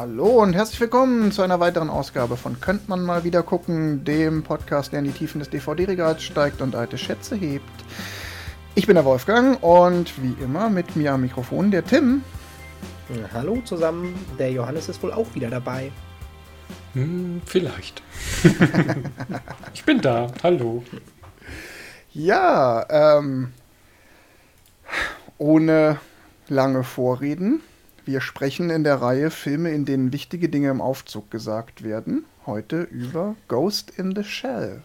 Hallo und herzlich willkommen zu einer weiteren Ausgabe von Könnt man mal wieder gucken, dem Podcast, der in die Tiefen des DVD-Regals steigt und alte Schätze hebt. Ich bin der Wolfgang und wie immer mit mir am Mikrofon der Tim. Hallo zusammen, der Johannes ist wohl auch wieder dabei. Hm, vielleicht. ich bin da, hallo. Ja, ähm, ohne lange Vorreden wir sprechen in der Reihe Filme, in denen wichtige Dinge im Aufzug gesagt werden. Heute über Ghost in the Shell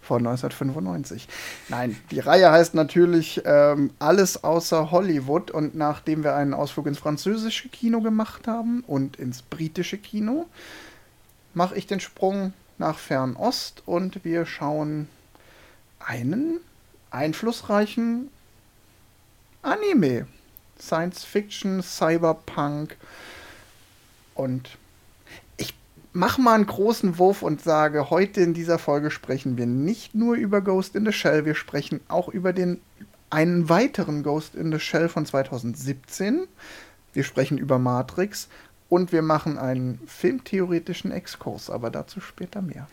von 1995. Nein, die Reihe heißt natürlich ähm, Alles außer Hollywood. Und nachdem wir einen Ausflug ins französische Kino gemacht haben und ins britische Kino, mache ich den Sprung nach Fernost und wir schauen einen einflussreichen Anime Science Fiction, Cyberpunk. Und ich mache mal einen großen Wurf und sage, heute in dieser Folge sprechen wir nicht nur über Ghost in the Shell, wir sprechen auch über den einen weiteren Ghost in the Shell von 2017. Wir sprechen über Matrix und wir machen einen filmtheoretischen Exkurs, aber dazu später mehr.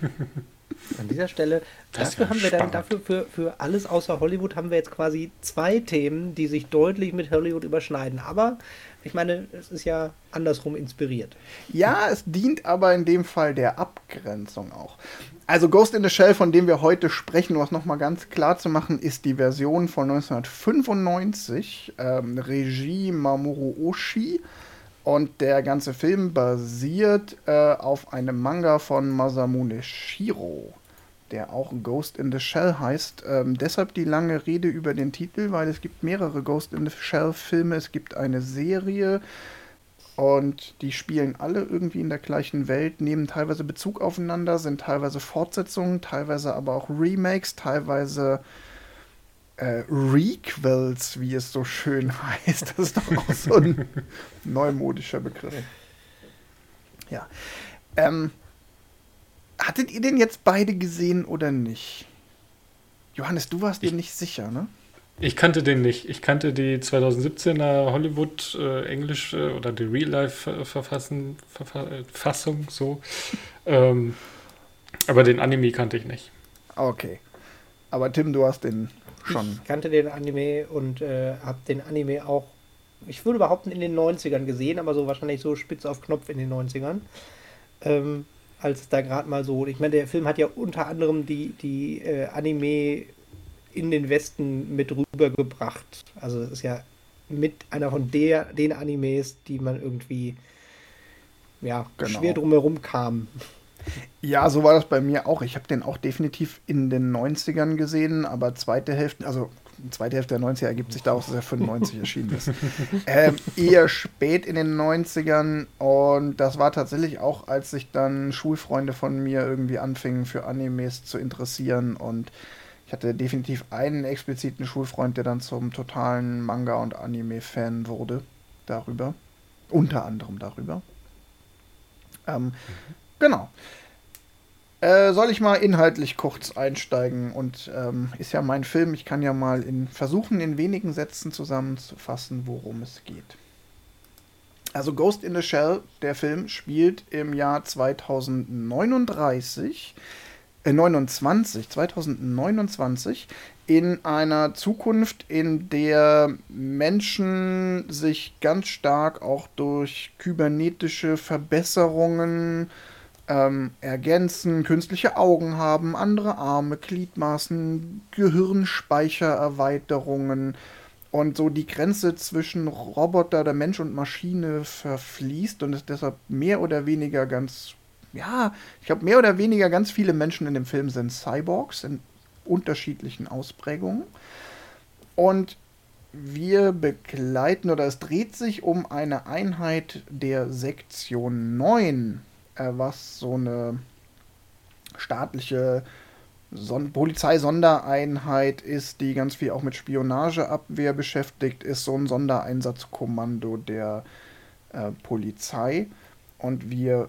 An dieser Stelle, das dafür haben wir dann, dafür für, für alles außer Hollywood haben wir jetzt quasi zwei Themen, die sich deutlich mit Hollywood überschneiden. Aber ich meine, es ist ja andersrum inspiriert. Ja, es dient aber in dem Fall der Abgrenzung auch. Also Ghost in the Shell, von dem wir heute sprechen, um es nochmal ganz klar zu machen, ist die Version von 1995, ähm, Regie Mamoru Oshii. Und der ganze Film basiert äh, auf einem Manga von Masamune Shiro, der auch Ghost in the Shell heißt. Ähm, deshalb die lange Rede über den Titel, weil es gibt mehrere Ghost in the Shell Filme. Es gibt eine Serie und die spielen alle irgendwie in der gleichen Welt, nehmen teilweise Bezug aufeinander, sind teilweise Fortsetzungen, teilweise aber auch Remakes, teilweise äh, Requels, wie es so schön heißt. Das ist doch auch so ein neumodischer Begriff. Ja. Ähm, hattet ihr den jetzt beide gesehen oder nicht? Johannes, du warst ich, dir nicht sicher, ne? Ich kannte den nicht. Ich kannte die 2017er Hollywood äh, Englisch äh, oder die Real Life äh, Verfassung, Fassung so. ähm, aber den Anime kannte ich nicht. Okay. Aber Tim, du hast den schon. Ich kannte den Anime und äh, habe den Anime auch, ich würde behaupten, in den 90ern gesehen, aber so wahrscheinlich so spitz auf Knopf in den 90ern. Ähm, als da gerade mal so, ich meine, der Film hat ja unter anderem die, die äh, Anime in den Westen mit rübergebracht. Also es ist ja mit einer von der, den Animes, die man irgendwie ja, genau. schwer drumherum kam. Ja, so war das bei mir auch. Ich habe den auch definitiv in den 90ern gesehen, aber zweite Hälfte, also zweite Hälfte der 90er ergibt sich daraus, dass er 95 erschienen ist. Ähm, eher spät in den 90ern und das war tatsächlich auch, als sich dann Schulfreunde von mir irgendwie anfingen für Animes zu interessieren und ich hatte definitiv einen expliziten Schulfreund, der dann zum totalen Manga- und Anime-Fan wurde darüber. Unter anderem darüber. Ähm, mhm. Genau. Äh, soll ich mal inhaltlich kurz einsteigen? Und ähm, ist ja mein Film. Ich kann ja mal in, versuchen, in wenigen Sätzen zusammenzufassen, worum es geht. Also Ghost in the Shell, der Film, spielt im Jahr 2039, äh, 29, 2029 in einer Zukunft, in der Menschen sich ganz stark auch durch kybernetische Verbesserungen ähm, ergänzen, künstliche Augen haben, andere Arme, Gliedmaßen, Gehirnspeichererweiterungen und so die Grenze zwischen Roboter, der Mensch und Maschine verfließt und es deshalb mehr oder weniger ganz, ja, ich glaube, mehr oder weniger ganz viele Menschen in dem Film sind Cyborgs in unterschiedlichen Ausprägungen. Und wir begleiten oder es dreht sich um eine Einheit der Sektion 9 äh, was so eine staatliche Son Polizeisondereinheit ist, die ganz viel auch mit Spionageabwehr beschäftigt ist, so ein Sondereinsatzkommando der äh, Polizei. Und wir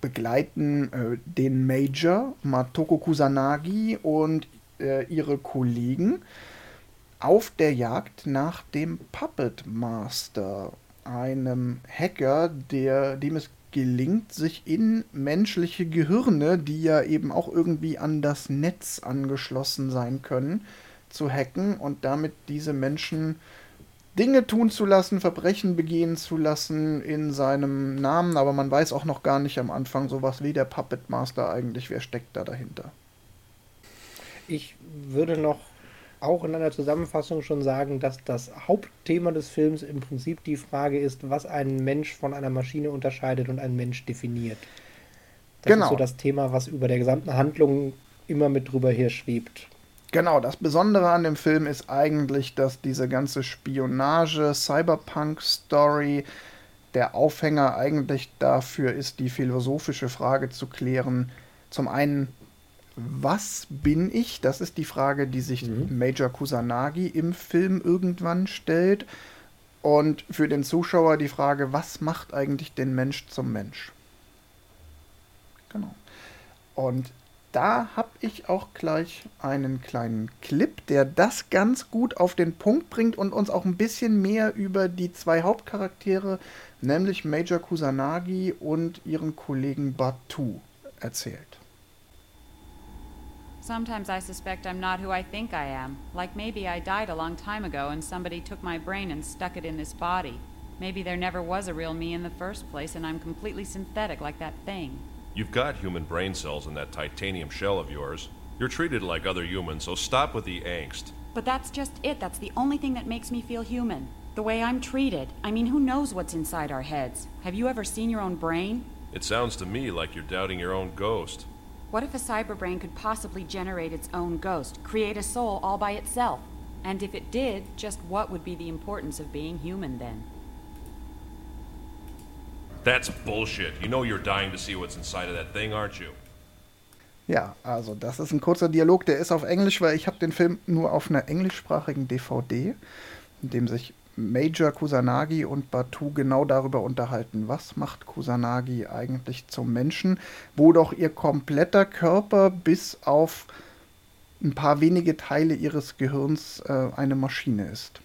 begleiten äh, den Major Matoko Kusanagi und äh, ihre Kollegen auf der Jagd nach dem Puppet Master. einem Hacker, der, dem es gelingt, sich in menschliche Gehirne, die ja eben auch irgendwie an das Netz angeschlossen sein können, zu hacken und damit diese Menschen Dinge tun zu lassen, Verbrechen begehen zu lassen in seinem Namen, aber man weiß auch noch gar nicht am Anfang sowas wie der Puppet Master eigentlich, wer steckt da dahinter. Ich würde noch auch in einer Zusammenfassung schon sagen, dass das Hauptthema des Films im Prinzip die Frage ist, was einen Mensch von einer Maschine unterscheidet und einen Mensch definiert. Das genau. ist so das Thema, was über der gesamten Handlung immer mit drüber her schwebt. Genau, das Besondere an dem Film ist eigentlich, dass diese ganze Spionage, Cyberpunk-Story, der Aufhänger eigentlich dafür ist, die philosophische Frage zu klären. Zum einen, was bin ich? Das ist die Frage, die sich mhm. Major Kusanagi im Film irgendwann stellt. Und für den Zuschauer die Frage, was macht eigentlich den Mensch zum Mensch? Genau. Und da habe ich auch gleich einen kleinen Clip, der das ganz gut auf den Punkt bringt und uns auch ein bisschen mehr über die zwei Hauptcharaktere, nämlich Major Kusanagi und ihren Kollegen Batu, erzählt. Sometimes I suspect I'm not who I think I am. Like maybe I died a long time ago and somebody took my brain and stuck it in this body. Maybe there never was a real me in the first place and I'm completely synthetic like that thing. You've got human brain cells in that titanium shell of yours. You're treated like other humans, so stop with the angst. But that's just it. That's the only thing that makes me feel human. The way I'm treated. I mean, who knows what's inside our heads? Have you ever seen your own brain? It sounds to me like you're doubting your own ghost. What if a cyberbrain could possibly generate its own ghost, create a soul all by itself? And if it did, just what would be the importance of being human then? That's bullshit. You know you're dying to see what's inside of that thing, aren't you? Ja, also das ist ein kurzer Dialog, der ist auf Englisch, weil ich habe den Film nur auf einer englischsprachigen DVD, in dem sich Major Kusanagi und Batu genau darüber unterhalten, was macht Kusanagi eigentlich zum Menschen, wo doch ihr kompletter Körper bis auf ein paar wenige Teile ihres Gehirns äh, eine Maschine ist.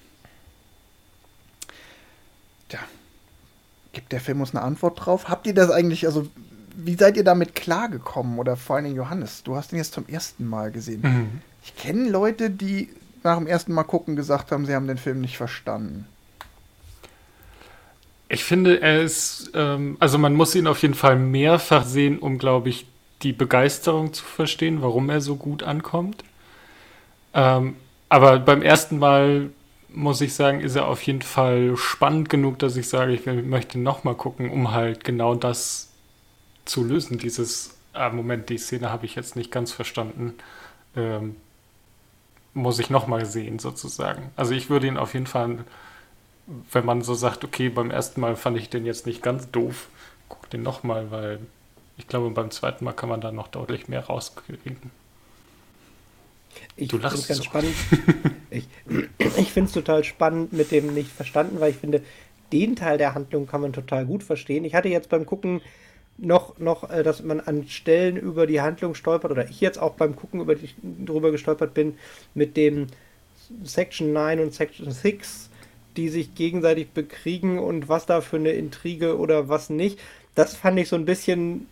Tja, gibt der Film uns eine Antwort drauf? Habt ihr das eigentlich, also wie seid ihr damit klargekommen? Oder vor allen Dingen Johannes, du hast ihn jetzt zum ersten Mal gesehen. Mhm. Ich kenne Leute, die nach dem ersten Mal gucken gesagt haben, sie haben den Film nicht verstanden. Ich finde, er ist, ähm, also man muss ihn auf jeden Fall mehrfach sehen, um, glaube ich, die Begeisterung zu verstehen, warum er so gut ankommt. Ähm, aber beim ersten Mal muss ich sagen, ist er auf jeden Fall spannend genug, dass ich sage, ich möchte nochmal gucken, um halt genau das zu lösen. Dieses, ah, Moment, die Szene habe ich jetzt nicht ganz verstanden. Ähm, muss ich nochmal sehen, sozusagen. Also ich würde ihn auf jeden Fall, wenn man so sagt, okay, beim ersten Mal fand ich den jetzt nicht ganz doof, guck den nochmal, weil ich glaube, beim zweiten Mal kann man da noch deutlich mehr rauskriegen. Ich finde es ganz so. spannend. ich ich finde es total spannend mit dem nicht verstanden, weil ich finde, den Teil der Handlung kann man total gut verstehen. Ich hatte jetzt beim Gucken noch, noch, äh, dass man an Stellen über die Handlung stolpert, oder ich jetzt auch beim Gucken über die, drüber gestolpert bin, mit dem Section 9 und Section 6, die sich gegenseitig bekriegen und was da für eine Intrige oder was nicht. Das fand ich so ein bisschen,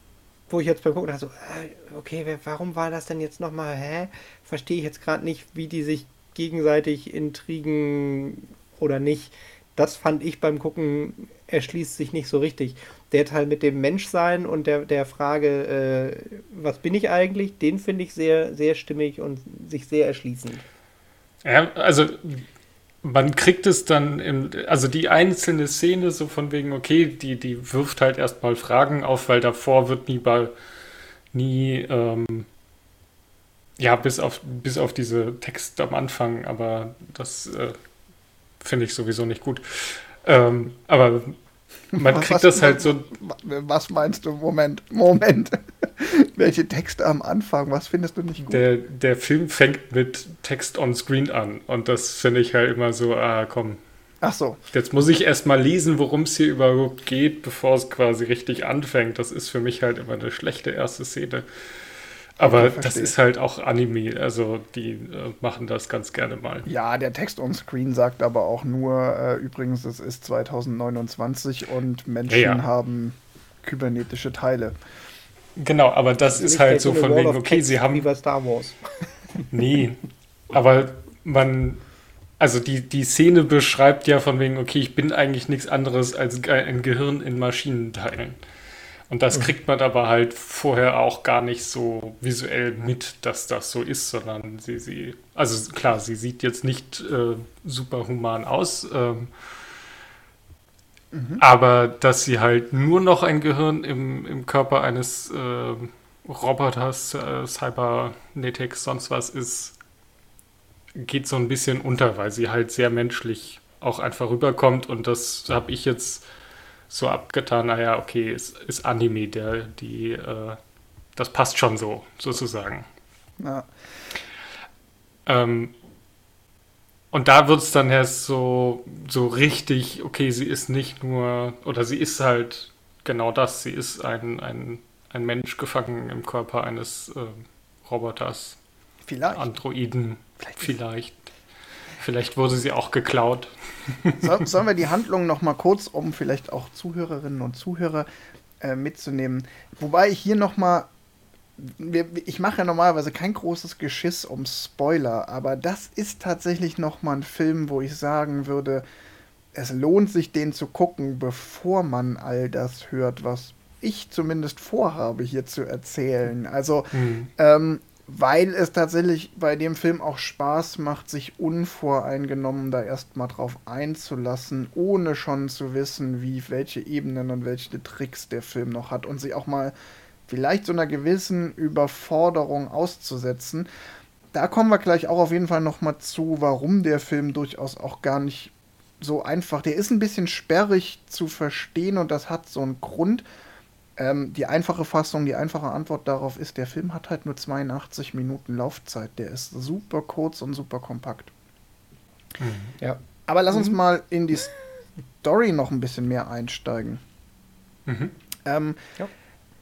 wo ich jetzt beim Gucken dachte, so, äh, okay, warum war das denn jetzt nochmal, hä? Verstehe ich jetzt gerade nicht, wie die sich gegenseitig intrigen oder nicht. Das fand ich beim Gucken erschließt sich nicht so richtig der Teil mit dem Menschsein und der, der Frage, äh, was bin ich eigentlich, den finde ich sehr, sehr stimmig und sich sehr erschließend. Ja, also man kriegt es dann, im, also die einzelne Szene so von wegen, okay, die, die wirft halt erstmal Fragen auf, weil davor wird nie bei, nie, ähm, ja, bis auf, bis auf diese Text am Anfang, aber das äh, finde ich sowieso nicht gut. Ähm, aber man kriegt was, das halt so. Was meinst du? Moment, Moment. Welche Texte am Anfang? Was findest du nicht gut? Der, der Film fängt mit Text on Screen an und das finde ich halt immer so, ah, komm. Ach so. Jetzt muss ich erstmal lesen, worum es hier überhaupt geht, bevor es quasi richtig anfängt. Das ist für mich halt immer eine schlechte erste Szene. Aber Okay, das ist halt auch Anime, also die äh, machen das ganz gerne mal. Ja, der Text on Screen sagt aber auch nur, äh, übrigens, es ist 2029 und Menschen Ja, ja. haben kybernetische Teile. Genau, aber das ist Nicht halt so von wegen, okay, Text sie haben Wie bei Star Wars. Nee, aber man, also die, die Szene beschreibt ja von wegen, okay, ich bin eigentlich nichts anderes als ein Gehirn in Maschinenteilen. Und das kriegt man aber halt vorher auch gar nicht so visuell mit, dass das so ist, sondern sie, sie, also klar, sie sieht jetzt nicht äh, super human aus, ähm, aber dass sie halt nur noch ein Gehirn im, im Körper eines ähm, Roboters, äh, Cybernetics, sonst was ist, geht so ein bisschen unter, weil sie halt sehr menschlich auch einfach rüberkommt. Und das habe ich jetzt so abgetan, naja, okay, es ist Anime, der, die, äh, das passt schon so, sozusagen. Ja. Ähm, und da wird es dann erst so, so richtig, okay, sie ist nicht nur, oder sie ist halt genau das, sie ist ein, ein, ein Mensch gefangen im Körper eines ähm, Roboters, Vielleicht. Androiden, Vielleicht. vielleicht. Vielleicht wurde sie auch geklaut. So, sollen wir die Handlung noch mal kurz, um vielleicht auch Zuhörerinnen und Zuhörer äh, mitzunehmen? Wobei ich hier noch mal, ich mache ja normalerweise kein großes Geschiss um Spoiler, aber das ist tatsächlich noch mal ein Film, wo ich sagen würde, es lohnt sich, den zu gucken, bevor man all das hört, was ich zumindest vorhabe, hier zu erzählen. Also, ähm, weil es tatsächlich bei dem Film auch Spaß macht, sich unvoreingenommen da erstmal drauf einzulassen, ohne schon zu wissen, wie, welche Ebenen und welche Tricks der Film noch hat und sich auch mal vielleicht so einer gewissen Überforderung auszusetzen. Da kommen wir gleich auch auf jeden Fall nochmal zu, warum der Film durchaus auch gar nicht so einfach. Der ist ein bisschen sperrig zu verstehen und das hat so einen Grund. Ähm, die einfache Fassung, die einfache Antwort darauf ist, der Film hat halt nur 82 Minuten Laufzeit. Der ist super kurz und super kompakt. Ja. Aber lass uns mal in die Story noch ein bisschen mehr einsteigen. Mhm. Ähm, Ja.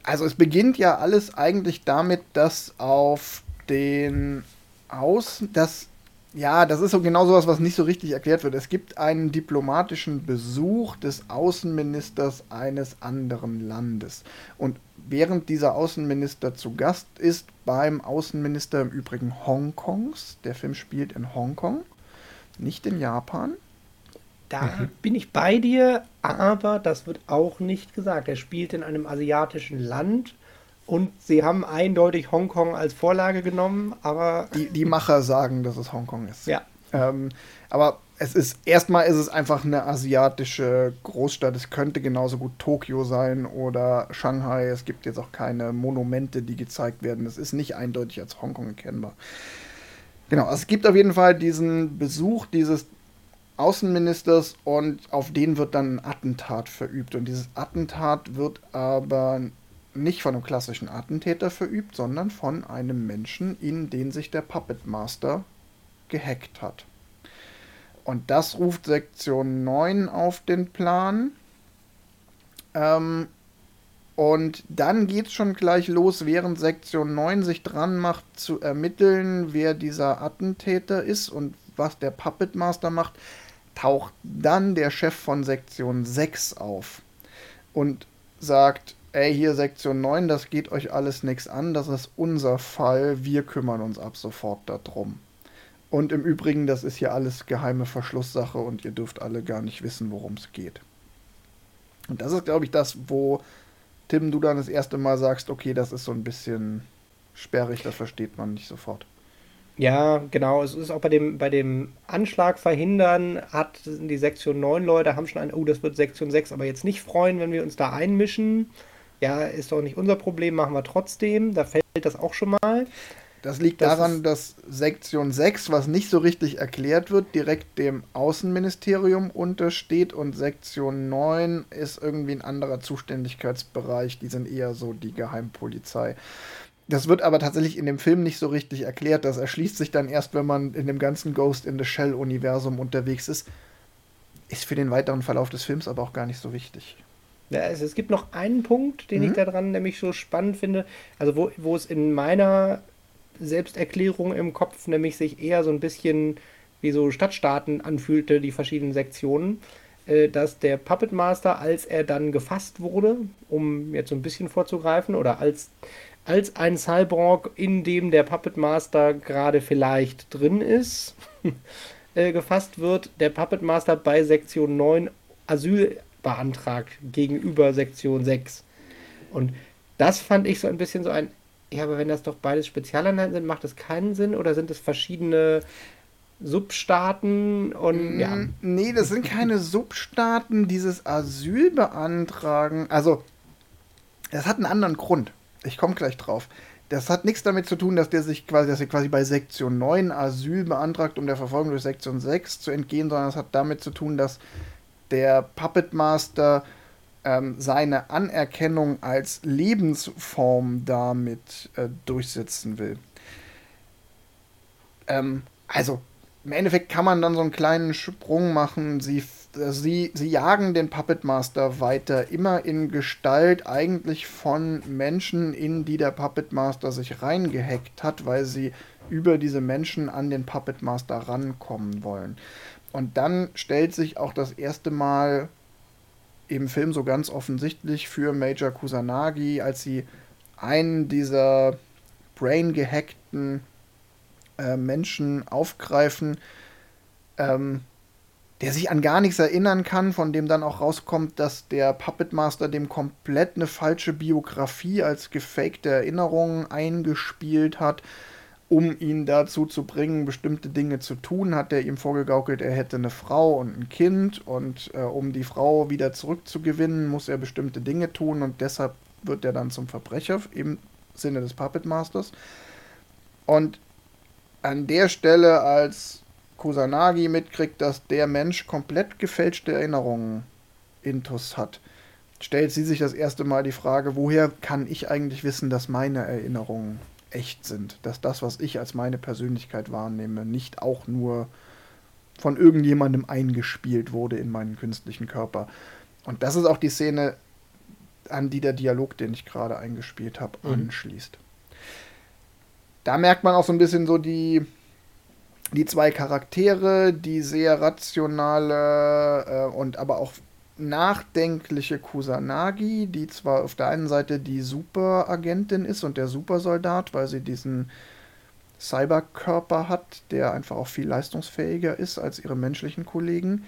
Also es beginnt ja alles eigentlich damit, dass auf den Außen, das ja, das ist so genau sowas, was nicht so richtig erklärt wird. Es gibt einen diplomatischen Besuch des Außenministers eines anderen Landes. Und während dieser Außenminister zu Gast ist beim Außenminister im Übrigen Hongkongs, der Film spielt in Hongkong, nicht in Japan. Da bin ich bei dir, aber das wird auch nicht gesagt. Er spielt in einem asiatischen Land und sie haben eindeutig Hongkong als Vorlage genommen, aber Die, die Macher sagen, dass es Hongkong ist. ja. Ähm, aber es ist, erstmal ist es einfach eine asiatische Großstadt. Es könnte genauso gut Tokio sein oder Shanghai. Es gibt jetzt auch keine Monumente, die gezeigt werden. Es ist nicht eindeutig als Hongkong erkennbar. Genau, also es gibt auf jeden Fall diesen Besuch dieses Außenministers und auf den wird dann ein Attentat verübt. Und dieses Attentat wird aber nicht von einem klassischen Attentäter verübt, sondern von einem Menschen, in den sich der Puppet Master gehackt hat. Und das ruft Sektion 9 auf den Plan. Ähm, und dann geht es schon gleich los, während Sektion 9 sich dran macht, zu ermitteln, wer dieser Attentäter ist und was der Puppet Master macht, taucht dann der Chef von Sektion 6 auf und sagt, ey, hier Sektion 9, das geht euch alles nichts an, das ist unser Fall, wir kümmern uns ab sofort darum. Und im Übrigen, das ist hier alles geheime Verschlusssache und ihr dürft alle gar nicht wissen, worum es geht. Und das ist, glaube ich, das, wo Tim, du dann das erste Mal sagst, okay, das ist so ein bisschen sperrig, das versteht man nicht sofort. Ja, genau. Es ist auch bei dem, bei dem Anschlag verhindern, hat die Sektion 9 Leute, haben schon ein, oh, das wird Sektion 6, aber jetzt nicht freuen, wenn wir uns da einmischen. Ja, ist doch nicht unser Problem, machen wir trotzdem. Da fällt das auch schon mal. Das liegt Das daran, dass Sektion 6, was nicht so richtig erklärt wird, direkt dem Außenministerium untersteht und Sektion 9 ist irgendwie ein anderer Zuständigkeitsbereich. Die sind eher so die Geheimpolizei. Das wird aber tatsächlich in dem Film nicht so richtig erklärt. Das erschließt sich dann erst, wenn man in dem ganzen Ghost in the Shell-Universum unterwegs ist. Ist für den weiteren Verlauf des Films aber auch gar nicht so wichtig. Ja, es, es gibt noch einen Punkt, den mhm. ich daran nämlich so spannend finde. Also wo, wo es in meiner Selbsterklärung im Kopf nämlich sich eher so ein bisschen wie so Stadtstaaten anfühlte, die verschiedenen Sektionen, äh, dass der Puppet Master, als er dann gefasst wurde, um jetzt so ein bisschen vorzugreifen, oder als, als ein Cyborg, in dem der Puppet Master gerade vielleicht drin ist, äh, gefasst wird, der Puppet Master bei Sektion 9 Asyl beantragt gegenüber Sektion 6. Und das fand ich so ein bisschen so ein, ja, aber wenn das doch beides Spezialeinheiten sind, macht das keinen Sinn oder sind es verschiedene Substaaten und ja. Nee, das sind keine Substaaten, dieses Asyl beantragen. Also, das hat einen anderen Grund. Ich komme gleich drauf. Das hat nichts damit zu tun, dass der sich quasi, dass er quasi bei Sektion 9 Asyl beantragt, um der Verfolgung durch Sektion 6 zu entgehen, sondern es hat damit zu tun, dass der Puppet Master ähm, seine Anerkennung als Lebensform damit äh, durchsetzen will. Ähm, also, im Endeffekt kann man dann so einen kleinen Sprung machen. Sie, äh, sie, sie jagen den Puppet Master weiter, immer in Gestalt eigentlich von Menschen, in die der Puppet Master sich reingehackt hat, weil sie über diese Menschen an den Puppet Master rankommen wollen. Und dann stellt sich auch das erste Mal im Film so ganz offensichtlich für Major Kusanagi, als sie einen dieser brain-gehackten äh, Menschen aufgreifen, ähm, der sich an gar nichts erinnern kann, von dem dann auch rauskommt, dass der Puppet Master dem komplett eine falsche Biografie als gefakte Erinnerung eingespielt hat um ihn dazu zu bringen, bestimmte Dinge zu tun, hat er ihm vorgegaukelt, er hätte eine Frau und ein Kind und äh, um die Frau wieder zurückzugewinnen, muss er bestimmte Dinge tun und deshalb wird er dann zum Verbrecher im Sinne des Puppet Masters. Und an der Stelle, als Kusanagi mitkriegt, dass der Mensch komplett gefälschte Erinnerungen intus hat, stellt sie sich das erste Mal die Frage, woher kann ich eigentlich wissen, dass meine Erinnerungen echt sind. Dass das, was ich als meine Persönlichkeit wahrnehme, nicht auch nur von irgendjemandem eingespielt wurde in meinen künstlichen Körper. Und das ist auch die Szene, an die der Dialog, den ich gerade eingespielt habe, mhm. anschließt. Da merkt man auch so ein bisschen so die, die zwei Charaktere, die sehr rationale äh, und aber auch nachdenkliche Kusanagi, die zwar auf der einen Seite die Superagentin ist und der Supersoldat, weil sie diesen Cyberkörper hat, der einfach auch viel leistungsfähiger ist als ihre menschlichen Kollegen.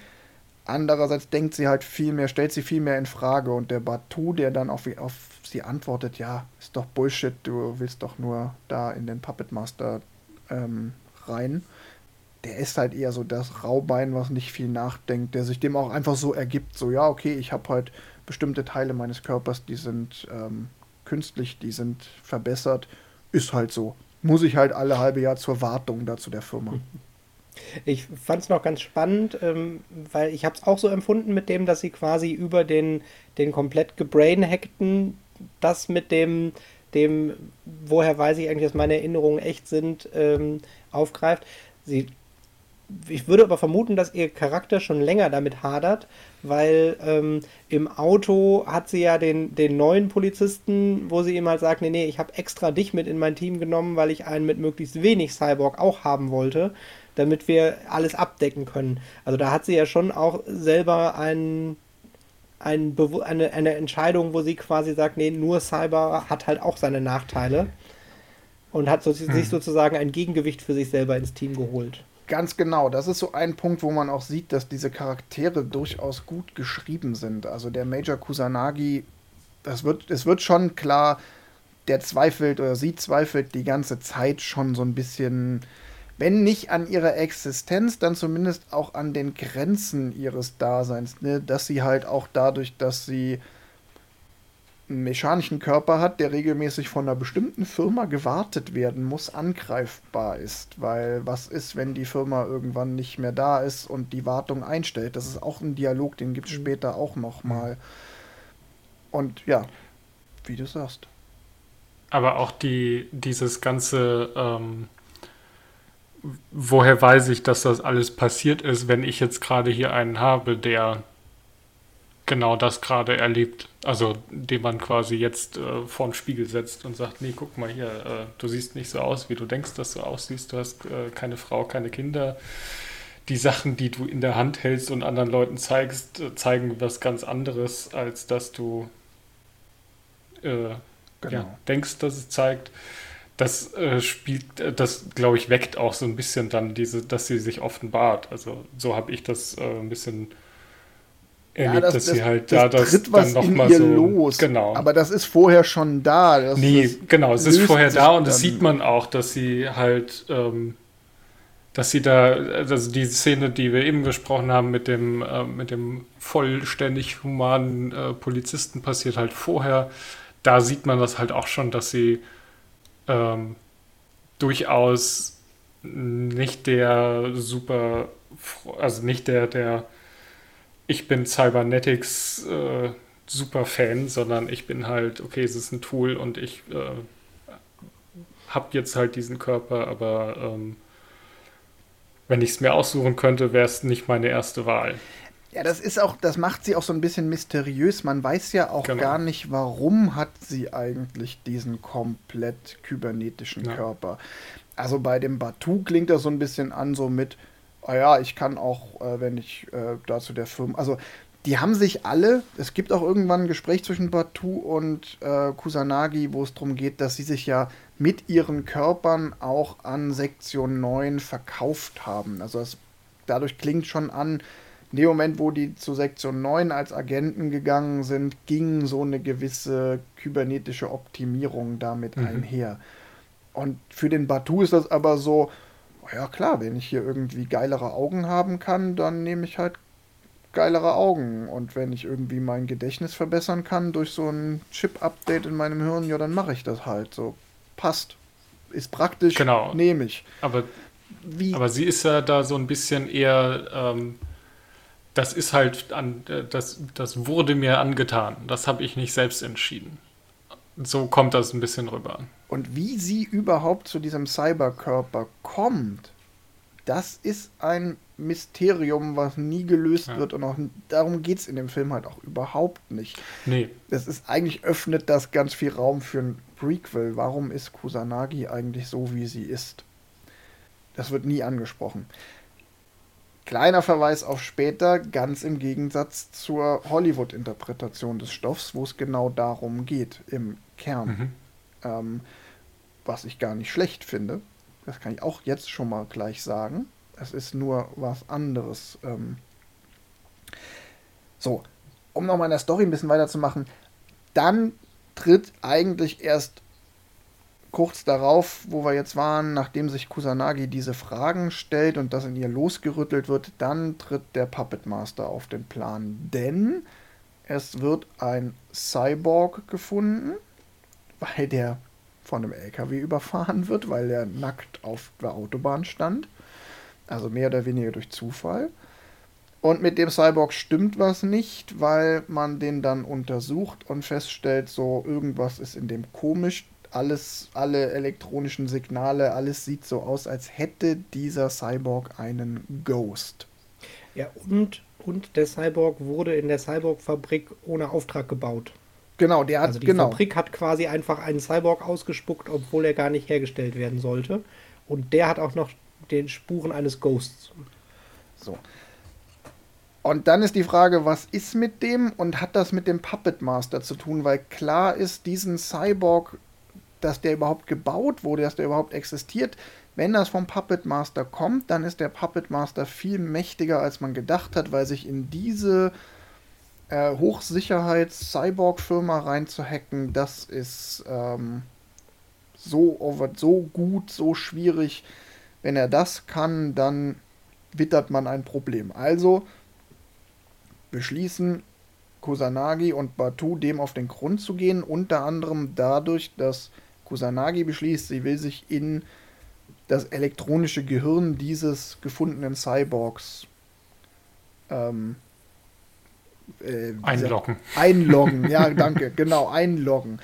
Andererseits denkt sie halt viel mehr, stellt sie viel mehr in Frage und der Batu, der dann auf, auf sie antwortet, ja, ist doch Bullshit, du willst doch nur da in den Puppet Master ähm, rein der ist halt eher so das Raubein, was nicht viel nachdenkt, der sich dem auch einfach so ergibt, so ja, okay, ich habe halt bestimmte Teile meines Körpers, die sind ähm, künstlich, die sind verbessert, ist halt so. Muss ich halt alle halbe Jahr zur Wartung dazu der Firma. Ich fand es noch ganz spannend, ähm, weil ich habe es auch so empfunden mit dem, dass sie quasi über den, den komplett gebrainhackten das mit dem, dem, woher weiß ich eigentlich, dass meine Erinnerungen echt sind, ähm, aufgreift. Sie ich würde aber vermuten, dass ihr Charakter schon länger damit hadert, weil ähm, im Auto hat sie ja den, den neuen Polizisten, wo sie ihm halt sagt, nee, nee, ich habe extra dich mit in mein Team genommen, weil ich einen mit möglichst wenig Cyborg auch haben wollte, damit wir alles abdecken können. Also da hat sie ja schon auch selber einen, ein eine, eine Entscheidung, wo sie quasi sagt, nee, nur Cyber hat halt auch seine Nachteile und hat so, hm. sich sozusagen ein Gegengewicht für sich selber ins Team geholt. Ganz genau. Das ist so ein Punkt, wo man auch sieht, dass diese Charaktere durchaus gut geschrieben sind. Also der Major Kusanagi, das wird, es wird schon klar, der zweifelt oder sie zweifelt die ganze Zeit schon so ein bisschen, wenn nicht an ihrer Existenz, dann zumindest auch an den Grenzen ihres Daseins. Ne? Dass sie halt auch dadurch, dass sie mechanischen Körper hat, der regelmäßig von einer bestimmten Firma gewartet werden muss, angreifbar ist. Weil was ist, wenn die Firma irgendwann nicht mehr da ist und die Wartung einstellt? Das ist auch ein Dialog, den gibt es mhm. später auch nochmal. Und ja, wie du sagst. Aber auch die, dieses ganze, ähm, woher weiß ich, dass das alles passiert ist, wenn ich jetzt gerade hier einen habe, der genau das gerade erlebt. Also, den man quasi jetzt äh, vor den Spiegel setzt und sagt, nee, guck mal hier, äh, du siehst nicht so aus, wie du denkst, dass du aussiehst. Du hast äh, keine Frau, keine Kinder. Die Sachen, die du in der Hand hältst und anderen Leuten zeigst, äh, zeigen was ganz anderes, als dass du äh, Genau. ja, denkst, dass es zeigt. Das äh, spielt, äh, das glaube ich, weckt auch so ein bisschen dann diese, dass sie sich offenbart. Also so habe ich das äh, ein bisschen erlebt, dass sie halt da das tritt dann nochmal so. los. Genau. Aber das ist vorher schon da. Das, nee, das genau, es ist vorher da und das sieht man auch, dass sie halt, ähm, dass sie da, also die Szene, die wir eben gesprochen haben mit dem, äh, mit dem vollständig humanen äh, Polizisten passiert halt vorher. Da sieht man das halt auch schon, dass sie ähm, durchaus nicht der super, also nicht der, der ich bin Cybernetics äh, super Fan, sondern ich bin halt, okay, es ist ein Tool und ich äh, habe jetzt halt diesen Körper, aber ähm, wenn ich es mir aussuchen könnte, wäre es nicht meine erste Wahl. Ja, das ist auch, das macht sie auch so ein bisschen mysteriös. Man weiß ja auch Genau. gar nicht, warum hat sie eigentlich diesen komplett kybernetischen Ja. Körper. Also bei dem Batu klingt das so ein bisschen an, so mit, ah ja, ich kann auch, äh, wenn ich äh, da zu der Firma, also die haben sich alle, es gibt auch irgendwann ein Gespräch zwischen Batu und äh, Kusanagi, wo es darum geht, dass sie sich ja mit ihren Körpern auch an Sektion 9 verkauft haben. Also das, dadurch klingt schon an, in dem Moment, wo die zu Sektion 9 als Agenten gegangen sind, ging so eine gewisse kybernetische Optimierung damit Mhm. einher. Und für den Batu ist das aber so, ja klar, wenn ich hier irgendwie geilere Augen haben kann, dann nehme ich halt geilere Augen. Und wenn ich irgendwie mein Gedächtnis verbessern kann durch so ein Chip-Update in meinem Hirn, ja, dann mache ich das halt. So, passt. Ist praktisch, Genau. nehme ich. Aber Wie, Aber sie ist ja da so ein bisschen eher, ähm, das ist halt, an, äh, das, das wurde mir angetan. Das habe ich nicht selbst entschieden. So kommt das ein bisschen rüber. Und wie sie überhaupt zu diesem Cyberkörper kommt, das ist ein Mysterium, was nie gelöst Ja. wird. Und auch darum geht es in dem Film halt auch überhaupt nicht. Nee, Das ist eigentlich öffnet das ganz viel Raum für ein Prequel. Warum ist Kusanagi eigentlich so, wie sie ist? Das wird nie angesprochen. Kleiner Verweis auf später, ganz im Gegensatz zur Hollywood-Interpretation des Stoffs, wo es genau darum geht, im Kern. Mhm. Ähm, was ich gar nicht schlecht finde. Das kann ich auch jetzt schon mal gleich sagen. Es ist nur was anderes. Ähm so, um nochmal in der Story ein bisschen weiterzumachen. Dann tritt eigentlich erst kurz darauf, wo wir jetzt waren, nachdem sich Kusanagi diese Fragen stellt und das in ihr losgerüttelt wird, dann tritt der Puppet Master auf den Plan. Denn es wird ein Cyborg gefunden, weil der von einem LKW überfahren wird, weil er nackt auf der Autobahn stand. Also mehr oder weniger durch Zufall. Und mit dem Cyborg stimmt was nicht, weil man den dann untersucht und feststellt, so irgendwas ist in dem komisch. Alles, alle elektronischen Signale, alles sieht so aus, als hätte dieser Cyborg einen Ghost. Ja, und, und der Cyborg wurde in der Cyborg-Fabrik ohne Auftrag gebaut. Genau, der hat Also die genau. Fabrik hat quasi einfach einen Cyborg ausgespuckt, obwohl er gar nicht hergestellt werden sollte. Und der hat auch noch den Spuren eines Ghosts. So. Und dann ist die Frage, was ist mit dem und hat das mit dem Puppet Master zu tun? Weil klar ist, diesen Cyborg, dass der überhaupt gebaut wurde, dass der überhaupt existiert, wenn das vom Puppet Master kommt, dann ist der Puppet Master viel mächtiger, als man gedacht hat, weil sich in diese äh, Hochsicherheits-Cyborg-Firma reinzuhacken, das ist ähm, so, over, so gut, so schwierig. Wenn er das kann, dann wittert man ein Problem. Also beschließen Kusanagi und Batu dem auf den Grund zu gehen, unter anderem dadurch, dass Kusanagi beschließt, sie will sich in das elektronische Gehirn dieses gefundenen Cyborgs ähm, äh, einloggen. Einloggen, ja, danke, genau, einloggen.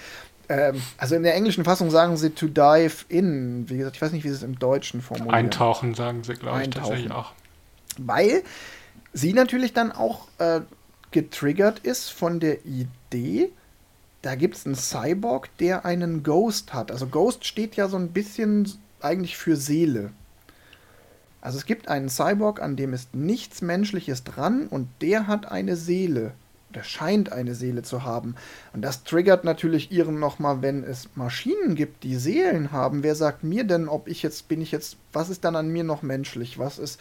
Ähm, also in der englischen Fassung sagen sie to dive in. Wie gesagt, ich weiß nicht, wie sie es im Deutschen formulieren. Eintauchen, sagen sie, glaube ich, tatsächlich auch. Weil sie natürlich dann auch äh, getriggert ist von der Idee, da gibt es einen Cyborg, der einen Ghost hat. Also Ghost steht ja so ein bisschen eigentlich für Seele. Also es gibt einen Cyborg, an dem ist nichts Menschliches dran und der hat eine Seele. Der scheint eine Seele zu haben. Und das triggert natürlich ihren nochmal, wenn es Maschinen gibt, die Seelen haben. Wer sagt mir denn, ob ich jetzt, bin ich jetzt, was ist dann an mir noch menschlich? Was ist,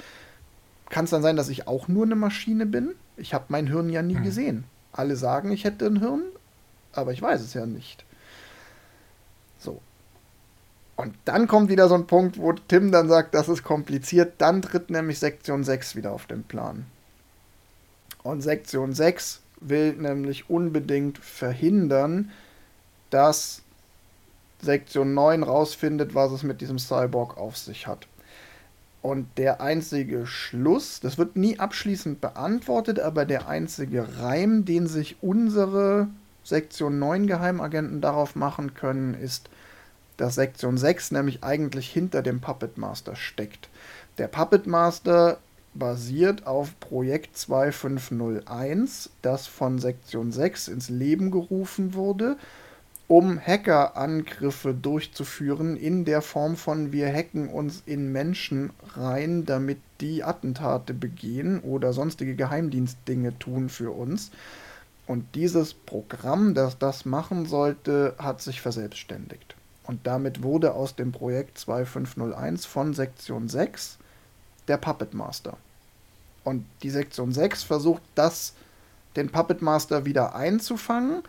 kann es dann sein, dass ich auch nur eine Maschine bin? Ich habe mein Hirn ja nie hm. gesehen. Alle sagen, ich hätte ein Hirn, aber ich weiß es ja nicht. So. Und dann kommt wieder so ein Punkt, wo Tim dann sagt, das ist kompliziert. Dann tritt nämlich Sektion 6 wieder auf den Plan. Und Sektion 6 will nämlich unbedingt verhindern, dass Sektion 9 rausfindet, was es mit diesem Cyborg auf sich hat. Und der einzige Schluss, das wird nie abschließend beantwortet, aber der einzige Reim, den sich unsere Sektion 9 Geheimagenten darauf machen können, ist, dass Sektion 6 nämlich eigentlich hinter dem Puppet Master steckt. Der Puppet Master basiert auf Projekt 2501, das von Sektion 6 ins Leben gerufen wurde, um Hackerangriffe durchzuführen in der Form von wir hacken uns in Menschen rein, damit die Attentate begehen oder sonstige Geheimdienstdinge tun für uns. Und dieses Programm, das das machen sollte, hat sich verselbstständigt. Und damit wurde aus dem Projekt 2501 von Sektion 6 der Puppet Master. Und die Sektion 6 versucht das, den Puppet Master wieder einzufangen,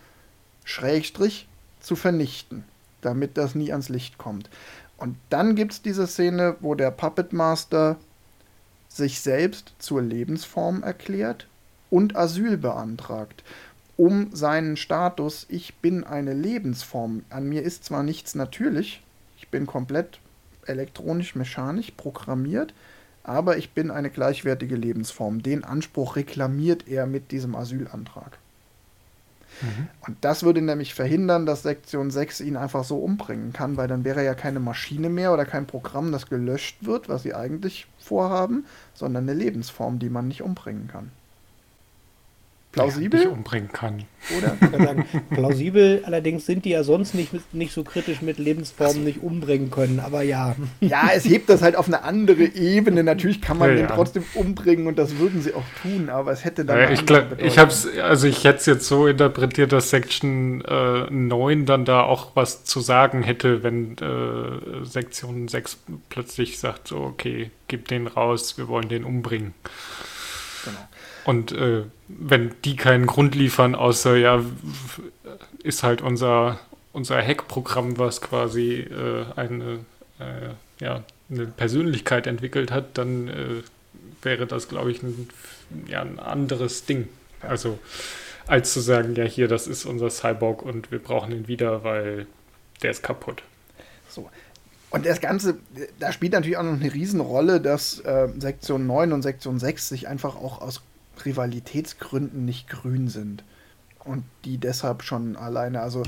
Schrägstrich zu vernichten, damit das nie ans Licht kommt. Und dann gibt es diese Szene, wo der Puppet Master sich selbst zur Lebensform erklärt und Asyl beantragt um seinen Status, ich bin eine Lebensform. An mir ist zwar nichts natürlich, ich bin komplett elektronisch-mechanisch programmiert, aber ich bin eine gleichwertige Lebensform. Den Anspruch reklamiert er mit diesem Asylantrag. Mhm. Und das würde nämlich verhindern, dass Sektion 6 ihn einfach so umbringen kann, weil dann wäre ja keine Maschine mehr oder kein Programm, das gelöscht wird, was sie eigentlich vorhaben, sondern eine Lebensform, die man nicht umbringen kann plausibel. Ja, umbringen kann. Oder? Ich kann sagen, plausibel, allerdings sind die ja sonst nicht, nicht so kritisch mit Lebensformen nicht umbringen können, aber ja. Ja, es hebt das halt auf eine andere Ebene. Natürlich kann man ja, den ja. trotzdem umbringen und das würden sie auch tun, aber es hätte dann. Ja, ich glaube, ich hab's, also ich hätte es jetzt so interpretiert, dass Section äh, 9 dann da auch was zu sagen hätte, wenn äh, Sektion 6 plötzlich sagt, so, okay, gib den raus, wir wollen den umbringen. Genau. Und äh, wenn die keinen Grund liefern, außer ja, ist halt unser, unser Hack-Programm, was quasi äh, eine, äh, ja, eine Persönlichkeit entwickelt hat, dann äh, wäre das, glaube ich, ein, ja, ein anderes Ding. Also als zu sagen, ja, hier, das ist unser Cyborg und wir brauchen ihn wieder, weil der ist kaputt. So. Und das Ganze, da spielt natürlich auch noch eine Riesenrolle, dass äh, Sektion 9 und Sektion 6 sich einfach auch aus Rivalitätsgründen nicht grün sind. Und die deshalb schon alleine, also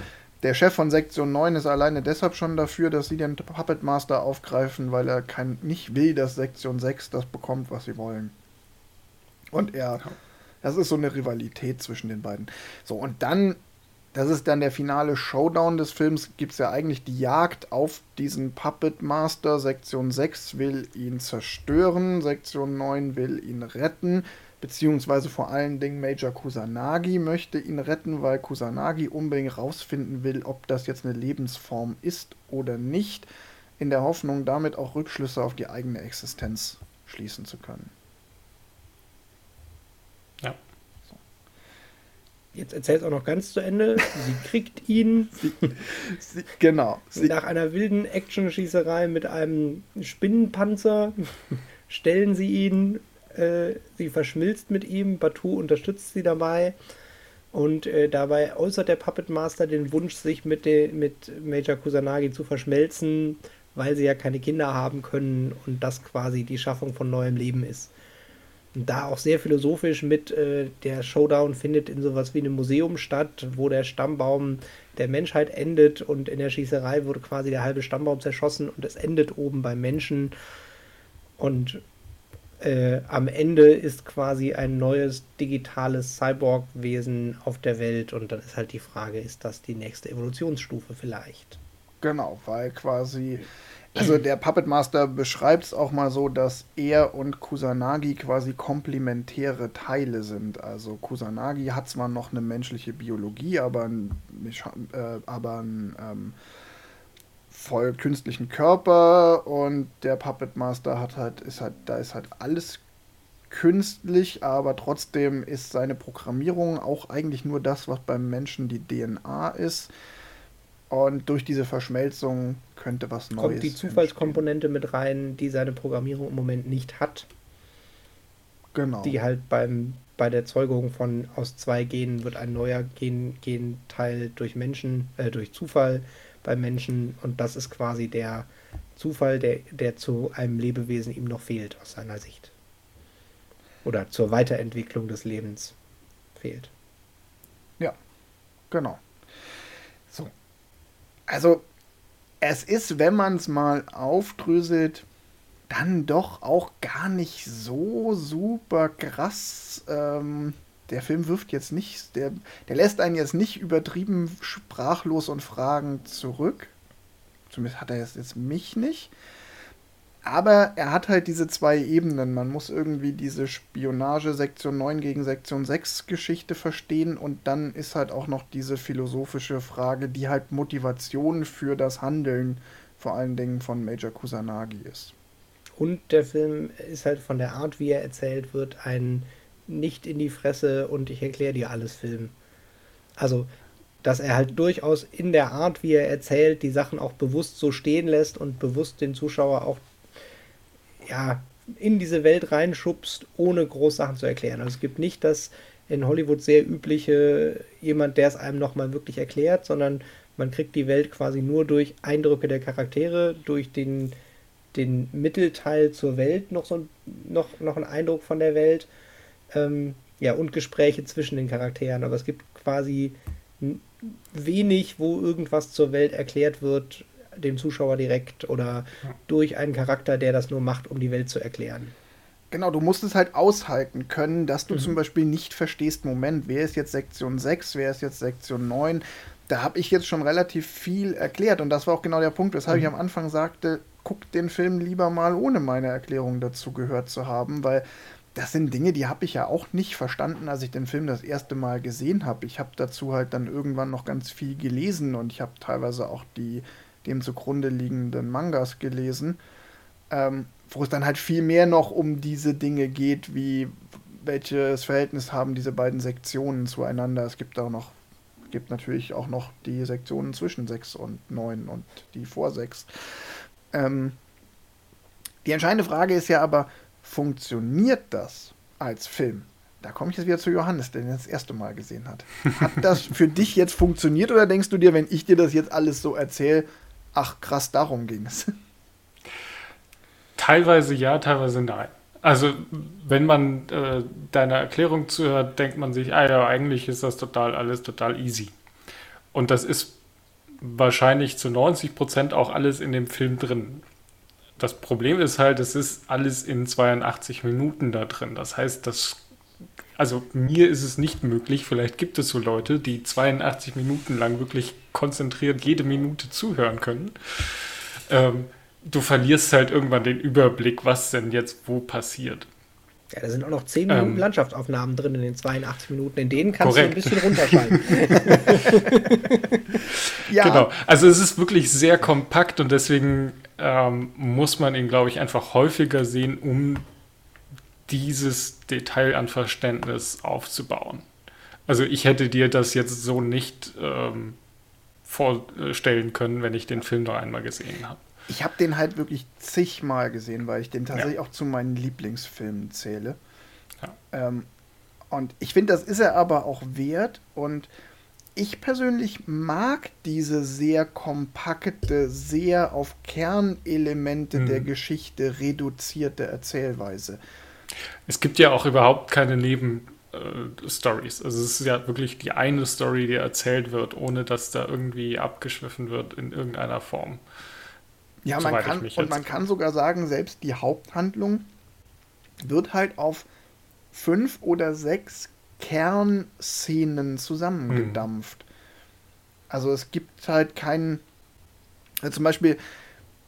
der Chef von Sektion 9 ist alleine deshalb schon dafür, dass sie den Puppet Master aufgreifen, weil er kein, nicht will, dass Sektion 6 das bekommt, was sie wollen. Und er, das ist so eine Rivalität zwischen den beiden. So, und dann, das ist dann der finale Showdown des Films, gibt es ja eigentlich die Jagd auf diesen Puppet Master. Sektion 6 will ihn zerstören, Sektion 9 will ihn retten beziehungsweise vor allen Dingen Major Kusanagi möchte ihn retten, weil Kusanagi unbedingt rausfinden will, ob das jetzt eine Lebensform ist oder nicht, in der Hoffnung, damit auch Rückschlüsse auf die eigene Existenz schließen zu können. Ja. So. Jetzt erzählt auch noch ganz zu Ende. Sie kriegt ihn. sie, sie, genau. Sie, nach einer wilden Actionschießerei mit einem Spinnenpanzer stellen sie ihn äh, sie verschmilzt mit ihm, Batu unterstützt sie dabei. Und äh, dabei äußert der Puppet Master den Wunsch, sich mit, de, mit Major Kusanagi zu verschmelzen, weil sie ja keine Kinder haben können und das quasi die Schaffung von neuem Leben ist. Und da auch sehr philosophisch mit, äh, der Showdown findet in sowas wie einem Museum statt, wo der Stammbaum der Menschheit endet und in der Schießerei wurde quasi der halbe Stammbaum zerschossen und es endet oben beim Menschen. Und äh, am Ende ist quasi ein neues digitales Cyborg-Wesen auf der Welt und dann ist halt die Frage, ist das die nächste Evolutionsstufe vielleicht? Genau, weil quasi, also der Puppet Master beschreibt es auch mal so, dass er und Kusanagi quasi komplementäre Teile sind. Also Kusanagi hat zwar noch eine menschliche Biologie, aber ein, äh, aber ein ähm, voll künstlichen Körper und der Puppet Master hat halt, ist halt, da ist halt alles künstlich, aber trotzdem ist seine Programmierung auch eigentlich nur das, was beim Menschen die DNA ist. Und durch diese Verschmelzung könnte was Neues. Kommt die Zufallskomponente entstehen. mit rein, die seine Programmierung im Moment nicht hat. Genau. Die halt beim, bei der Zeugung von aus zwei Genen wird ein neuer Gen, Genteil durch Menschen, äh, durch Zufall beim Menschen und das ist quasi der Zufall, der, der zu einem Lebewesen ihm noch fehlt aus seiner Sicht. Oder zur Weiterentwicklung des Lebens fehlt. Ja, genau. So. Also, es ist, wenn man es mal aufdröselt, dann doch auch gar nicht so super krass. Ähm, der Film wirft jetzt nicht, der, der lässt einen jetzt nicht übertrieben sprachlos und fragend zurück. Zumindest hat er jetzt, jetzt mich nicht. Aber er hat halt diese zwei Ebenen. Man muss irgendwie diese Spionage Sektion 9 gegen Sektion 6 Geschichte verstehen und dann ist halt auch noch diese philosophische Frage, die halt Motivation für das Handeln vor allen Dingen von Major Kusanagi ist. Und der Film ist halt von der Art, wie er erzählt wird, ein nicht in die Fresse und ich erkläre dir alles Film. Also, dass er halt durchaus in der Art, wie er erzählt, die Sachen auch bewusst so stehen lässt und bewusst den Zuschauer auch ja, in diese Welt reinschubst, ohne groß Sachen zu erklären. Also es gibt nicht das in Hollywood sehr übliche jemand, der es einem nochmal wirklich erklärt, sondern man kriegt die Welt quasi nur durch Eindrücke der Charaktere, durch den, den Mittelteil zur Welt noch so noch, noch einen Eindruck von der Welt ähm, ja, und Gespräche zwischen den Charakteren. Aber es gibt quasi wenig, wo irgendwas zur Welt erklärt wird, dem Zuschauer direkt oder durch einen Charakter, der das nur macht, um die Welt zu erklären. Genau, du musst es halt aushalten können, dass du mhm. zum Beispiel nicht verstehst, Moment, wer ist jetzt Sektion 6, wer ist jetzt Sektion 9. Da habe ich jetzt schon relativ viel erklärt und das war auch genau der Punkt, weshalb mhm. ich am Anfang sagte, guck den Film lieber mal ohne meine Erklärung dazu gehört zu haben, weil das sind Dinge, die habe ich ja auch nicht verstanden, als ich den Film das erste Mal gesehen habe. Ich habe dazu halt dann irgendwann noch ganz viel gelesen und ich habe teilweise auch die dem zugrunde liegenden Mangas gelesen, ähm, wo es dann halt viel mehr noch um diese Dinge geht, wie welches Verhältnis haben diese beiden Sektionen zueinander. Es gibt auch noch, gibt natürlich auch noch die Sektionen zwischen 6 und 9 und die vor 6. Ähm, die entscheidende Frage ist ja aber, funktioniert das als Film? Da komme ich jetzt wieder zu Johannes, der den das erste Mal gesehen hat. Hat das für dich jetzt funktioniert oder denkst du dir, wenn ich dir das jetzt alles so erzähle, ach krass, darum ging es? Teilweise ja, teilweise nein. Also, wenn man äh, deiner Erklärung zuhört, denkt man sich, ah ja, eigentlich ist das total alles total easy. Und das ist wahrscheinlich zu 90 Prozent auch alles in dem Film drin. Das Problem ist halt, es ist alles in 82 Minuten da drin. Das heißt, das, also mir ist es nicht möglich, vielleicht gibt es so Leute, die 82 Minuten lang wirklich konzentriert jede Minute zuhören können. Ähm, du verlierst halt irgendwann den Überblick, was denn jetzt wo passiert. Ja, da sind auch noch 10 Minuten ähm, Landschaftsaufnahmen drin in den 82 Minuten. In denen kannst korrekt. du ein bisschen runterschalten. ja. Genau. Also es ist wirklich sehr kompakt und deswegen ähm, muss man ihn, glaube ich, einfach häufiger sehen, um dieses Detail an Verständnis aufzubauen. Also ich hätte dir das jetzt so nicht ähm, vorstellen können, wenn ich den Film noch einmal gesehen habe. Ich habe den halt wirklich zigmal gesehen, weil ich den tatsächlich ja. auch zu meinen Lieblingsfilmen zähle. Ja. Ähm, und ich finde, das ist er aber auch wert. Und ich persönlich mag diese sehr kompakte, sehr auf Kernelemente mhm. der Geschichte reduzierte Erzählweise. Es gibt ja auch überhaupt keine Nebenstories. Äh, also es ist ja wirklich die eine Story, die erzählt wird, ohne dass da irgendwie abgeschwiffen wird in irgendeiner Form. Ja, man kann, und man kann sogar sagen, selbst die Haupthandlung wird halt auf fünf oder sechs Kernszenen zusammengedampft. Mhm. Also es gibt halt keinen, also zum Beispiel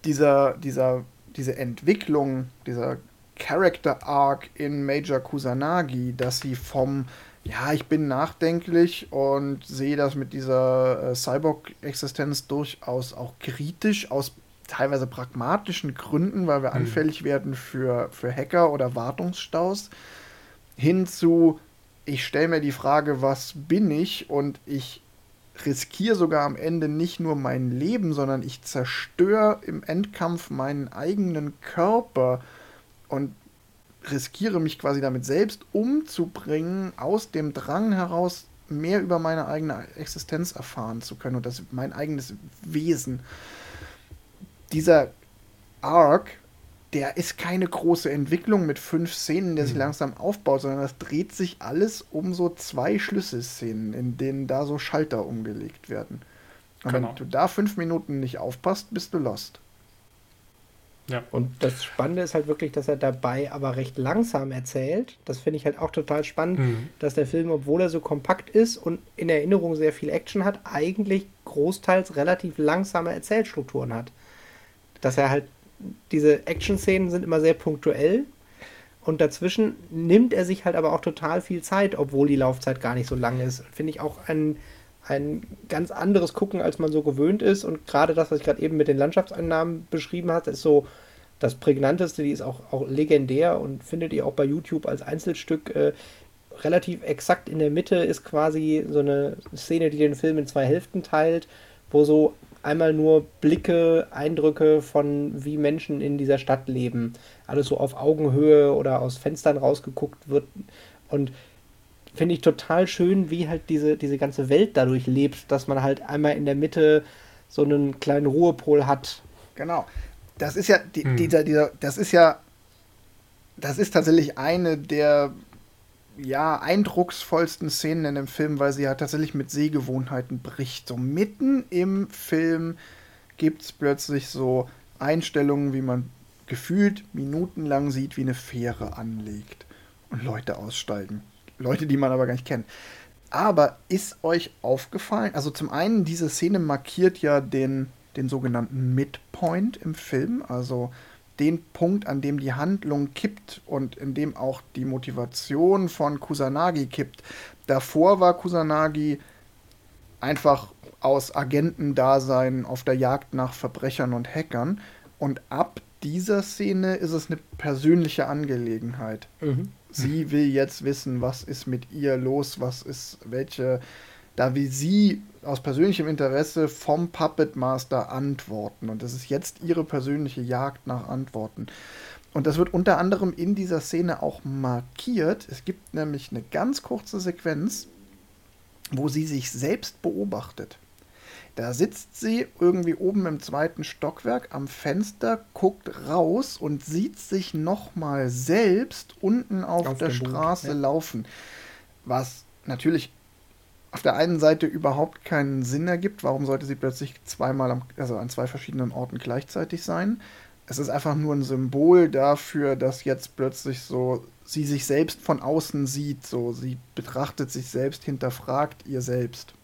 dieser, dieser, diese Entwicklung, dieser Character Arc in Major Kusanagi, dass sie vom ja, ich bin nachdenklich und sehe das mit dieser äh, Cyborg-Existenz durchaus auch kritisch aus teilweise pragmatischen Gründen, weil wir mhm. anfällig werden für, für Hacker oder Wartungsstaus, hin zu, ich stelle mir die Frage, was bin ich und ich riskiere sogar am Ende nicht nur mein Leben, sondern ich zerstöre im Endkampf meinen eigenen Körper und riskiere mich quasi damit selbst umzubringen, aus dem Drang heraus mehr über meine eigene Existenz erfahren zu können und das mein eigenes Wesen. Dieser Arc, der ist keine große Entwicklung mit fünf Szenen, der sich mhm. langsam aufbaut, sondern das dreht sich alles um so zwei Schlüsselszenen, in denen da so Schalter umgelegt werden. Und genau. wenn du da fünf Minuten nicht aufpasst, bist du lost. Ja. Und das Spannende ist halt wirklich, dass er dabei aber recht langsam erzählt. Das finde ich halt auch total spannend, mhm. dass der Film, obwohl er so kompakt ist und in Erinnerung sehr viel Action hat, eigentlich großteils relativ langsame Erzählstrukturen hat. Dass er halt, diese Action-Szenen sind immer sehr punktuell und dazwischen nimmt er sich halt aber auch total viel Zeit, obwohl die Laufzeit gar nicht so lang ist. Finde ich auch ein, ein ganz anderes Gucken, als man so gewöhnt ist. Und gerade das, was ich gerade eben mit den Landschaftseinnahmen beschrieben habe, ist so das prägnanteste. Die ist auch, auch legendär und findet ihr auch bei YouTube als Einzelstück. Äh, relativ exakt in der Mitte ist quasi so eine Szene, die den Film in zwei Hälften teilt, wo so einmal nur Blicke, Eindrücke von wie Menschen in dieser Stadt leben. Alles so auf Augenhöhe oder aus Fenstern rausgeguckt wird. Und finde ich total schön, wie halt diese, diese ganze Welt dadurch lebt, dass man halt einmal in der Mitte so einen kleinen Ruhepol hat. Genau. Das ist ja, die, hm. dieser, dieser, das ist ja, das ist tatsächlich eine der ja, eindrucksvollsten Szenen in dem Film, weil sie ja tatsächlich mit Sehgewohnheiten bricht. So mitten im Film gibt es plötzlich so Einstellungen, wie man gefühlt minutenlang sieht, wie eine Fähre anlegt und Leute aussteigen. Leute, die man aber gar nicht kennt. Aber ist euch aufgefallen, also zum einen, diese Szene markiert ja den, den sogenannten Midpoint im Film, also den Punkt, an dem die Handlung kippt und in dem auch die Motivation von Kusanagi kippt. Davor war Kusanagi einfach aus Agentendasein auf der Jagd nach Verbrechern und Hackern und ab dieser Szene ist es eine persönliche Angelegenheit. Mhm. Sie will jetzt wissen, was ist mit ihr los, was ist, welche, da will sie aus persönlichem Interesse vom Puppet Master antworten. Und das ist jetzt ihre persönliche Jagd nach Antworten. Und das wird unter anderem in dieser Szene auch markiert. Es gibt nämlich eine ganz kurze Sequenz, wo sie sich selbst beobachtet. Da sitzt sie irgendwie oben im zweiten Stockwerk am Fenster, guckt raus und sieht sich nochmal selbst unten auf, auf der Straße Boot, ja. laufen. Was natürlich auf der einen Seite überhaupt keinen Sinn ergibt. Warum sollte sie plötzlich zweimal, am, also an zwei verschiedenen Orten gleichzeitig sein? Es ist einfach nur ein Symbol dafür, dass jetzt plötzlich so sie sich selbst von außen sieht, so sie betrachtet sich selbst, hinterfragt ihr selbst.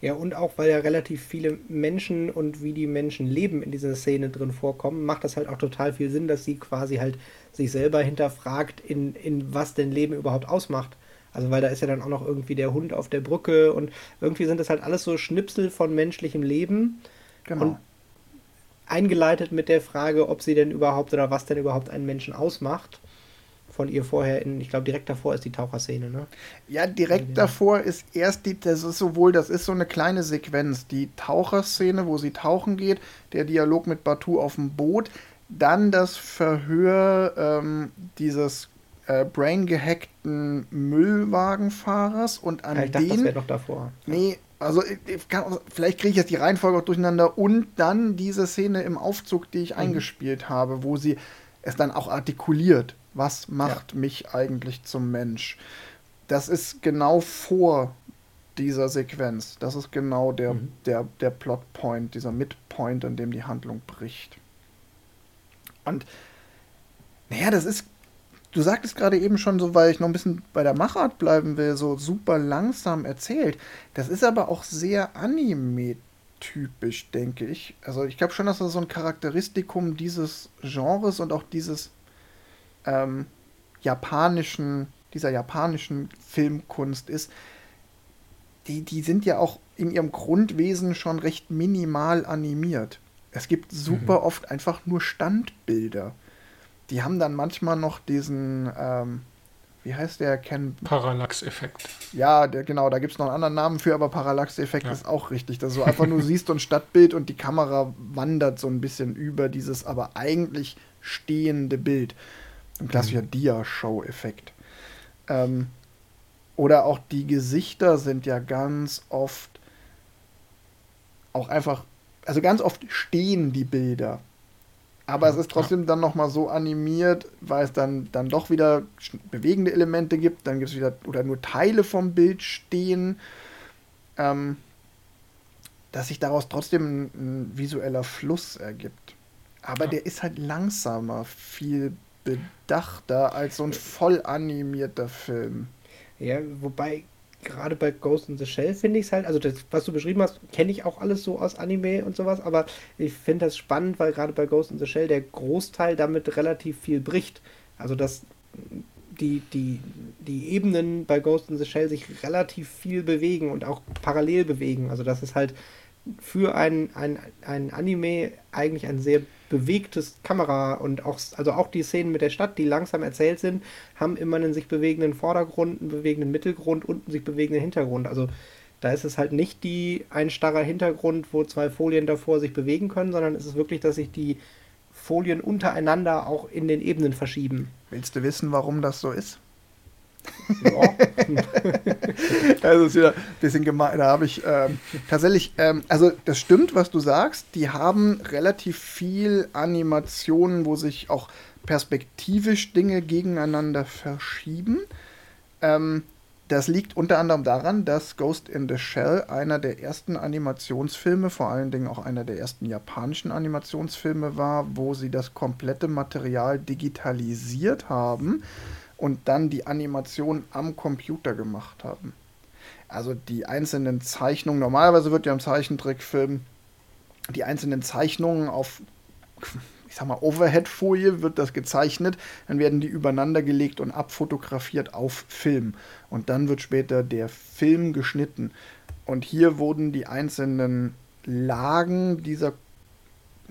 Ja, und auch weil ja relativ viele Menschen und wie die Menschen leben in dieser Szene drin vorkommen, macht das halt auch total viel Sinn, dass sie quasi halt sich selber hinterfragt, in, in was denn Leben überhaupt ausmacht. Also weil da ist ja dann auch noch irgendwie der Hund auf der Brücke und irgendwie sind das halt alles so Schnipsel von menschlichem Leben. Genau. Und eingeleitet mit der Frage, ob sie denn überhaupt oder was denn überhaupt einen Menschen ausmacht von ihr vorher in, ich glaube, direkt davor ist die Taucherszene, ne? Ja, direkt ja. davor ist erst die, das ist sowohl, das ist so eine kleine Sequenz, die Taucherszene, wo sie tauchen geht, der Dialog mit Batu auf dem Boot, dann das Verhör ähm, dieses äh, brain-gehackten Müllwagenfahrers und an ja, ich dachte, den. Das wäre doch davor. Nee, also kann, vielleicht kriege ich jetzt die Reihenfolge auch durcheinander und dann diese Szene im Aufzug, die ich mhm. eingespielt habe, wo sie es dann auch artikuliert. Was macht ja. mich eigentlich zum Mensch? Das ist genau vor dieser Sequenz. Das ist genau der, mhm. der, der Plotpoint, dieser Midpoint, an dem die Handlung bricht. Und naja, das ist. Du sagtest gerade eben schon so, weil ich noch ein bisschen bei der Machart bleiben will, so super langsam erzählt. Das ist aber auch sehr anime-typisch, denke ich. Also ich glaube schon, dass das so ein Charakteristikum dieses Genres und auch dieses ähm, japanischen, dieser japanischen Filmkunst ist. Die, die sind ja auch in ihrem Grundwesen schon recht minimal animiert. Es gibt super mhm. oft einfach nur Standbilder. Die haben dann manchmal noch diesen, ähm, wie heißt der? Ken Parallax-Effekt. Ja, der, genau, da gibt es noch einen anderen Namen für, aber Parallax-Effekt ja. ist auch richtig. Dass du einfach nur siehst und Stadtbild und die Kamera wandert so ein bisschen über dieses aber eigentlich stehende Bild. Ein klassischer mhm. Dia-Show-Effekt. Ähm, oder auch die Gesichter sind ja ganz oft auch einfach, also ganz oft stehen die Bilder. Aber es ist trotzdem dann nochmal so animiert, weil es dann, dann doch wieder bewegende Elemente gibt, dann gibt es wieder, oder nur Teile vom Bild stehen, ähm, dass sich daraus trotzdem ein, ein, visueller Fluss ergibt. Aber ja. der ist halt langsamer, viel bedachter als so ein voll animierter Film. Ja, wobei gerade bei Ghost in the Shell finde ich es halt, also das, was du beschrieben hast, kenne ich auch alles so aus Anime und sowas, aber ich finde das spannend, weil gerade bei Ghost in the Shell der Großteil damit relativ viel bricht. Also dass die, die, die Ebenen bei Ghost in the Shell sich relativ viel bewegen und auch parallel bewegen. Also dass es halt für ein, ein, ein Anime eigentlich ein sehr bewegtes Kamera und auch, also auch die Szenen mit der Stadt, die langsam erzählt sind, haben immer einen sich bewegenden Vordergrund, einen bewegenden Mittelgrund und einen sich bewegenden Hintergrund. Also da ist es halt nicht die ein starrer Hintergrund, wo zwei Folien davor sich bewegen können, sondern es ist wirklich, dass sich die Folien untereinander auch in den Ebenen verschieben. Willst du wissen, warum das so ist? Ja. also ist wieder ein bisschen gemein. Da habe ich ähm, tatsächlich, ähm, also das stimmt, was du sagst. Die haben relativ viel Animationen, wo sich auch perspektivisch Dinge gegeneinander verschieben. Ähm, das liegt unter anderem daran, dass Ghost in the Shell einer der ersten Animationsfilme, vor allen Dingen auch einer der ersten japanischen Animationsfilme war, wo sie das komplette Material digitalisiert haben und dann die Animation am Computer gemacht haben. Also die einzelnen Zeichnungen, normalerweise wird ja im Zeichentrickfilm die einzelnen Zeichnungen auf, ich sag mal, Overhead-Folie wird das gezeichnet, dann werden die übereinander gelegt und abfotografiert auf Film. Und dann wird später der Film geschnitten. Und hier wurden die einzelnen Lagen dieser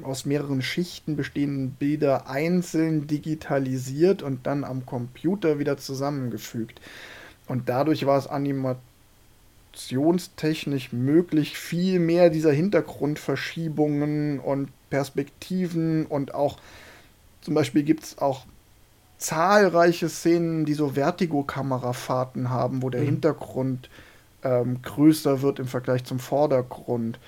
aus mehreren Schichten bestehenden Bilder einzeln digitalisiert und dann am Computer wieder zusammengefügt. Und dadurch war es animationstechnisch möglich, viel mehr dieser Hintergrundverschiebungen und Perspektiven und auch zum Beispiel gibt es auch zahlreiche Szenen, die so Vertigo-Kamerafahrten haben, wo der mhm. Hintergrund ähm, größer wird im Vergleich zum Vordergrund.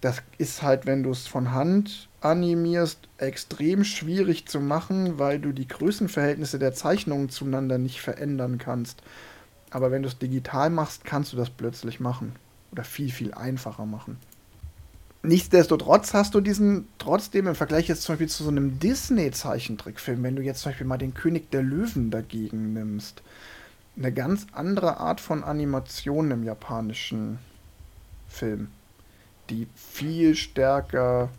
Das ist halt, wenn du es von Hand animierst, extrem schwierig zu machen, weil du die Größenverhältnisse der Zeichnungen zueinander nicht verändern kannst. Aber wenn du es digital machst, kannst du das plötzlich machen. Oder viel, viel einfacher machen. Nichtsdestotrotz hast du diesen trotzdem im Vergleich jetzt zum Beispiel zu so einem Disney-Zeichentrickfilm, wenn du jetzt zum Beispiel mal den König der Löwen dagegen nimmst, eine ganz andere Art von Animation im japanischen Film, die viel stärker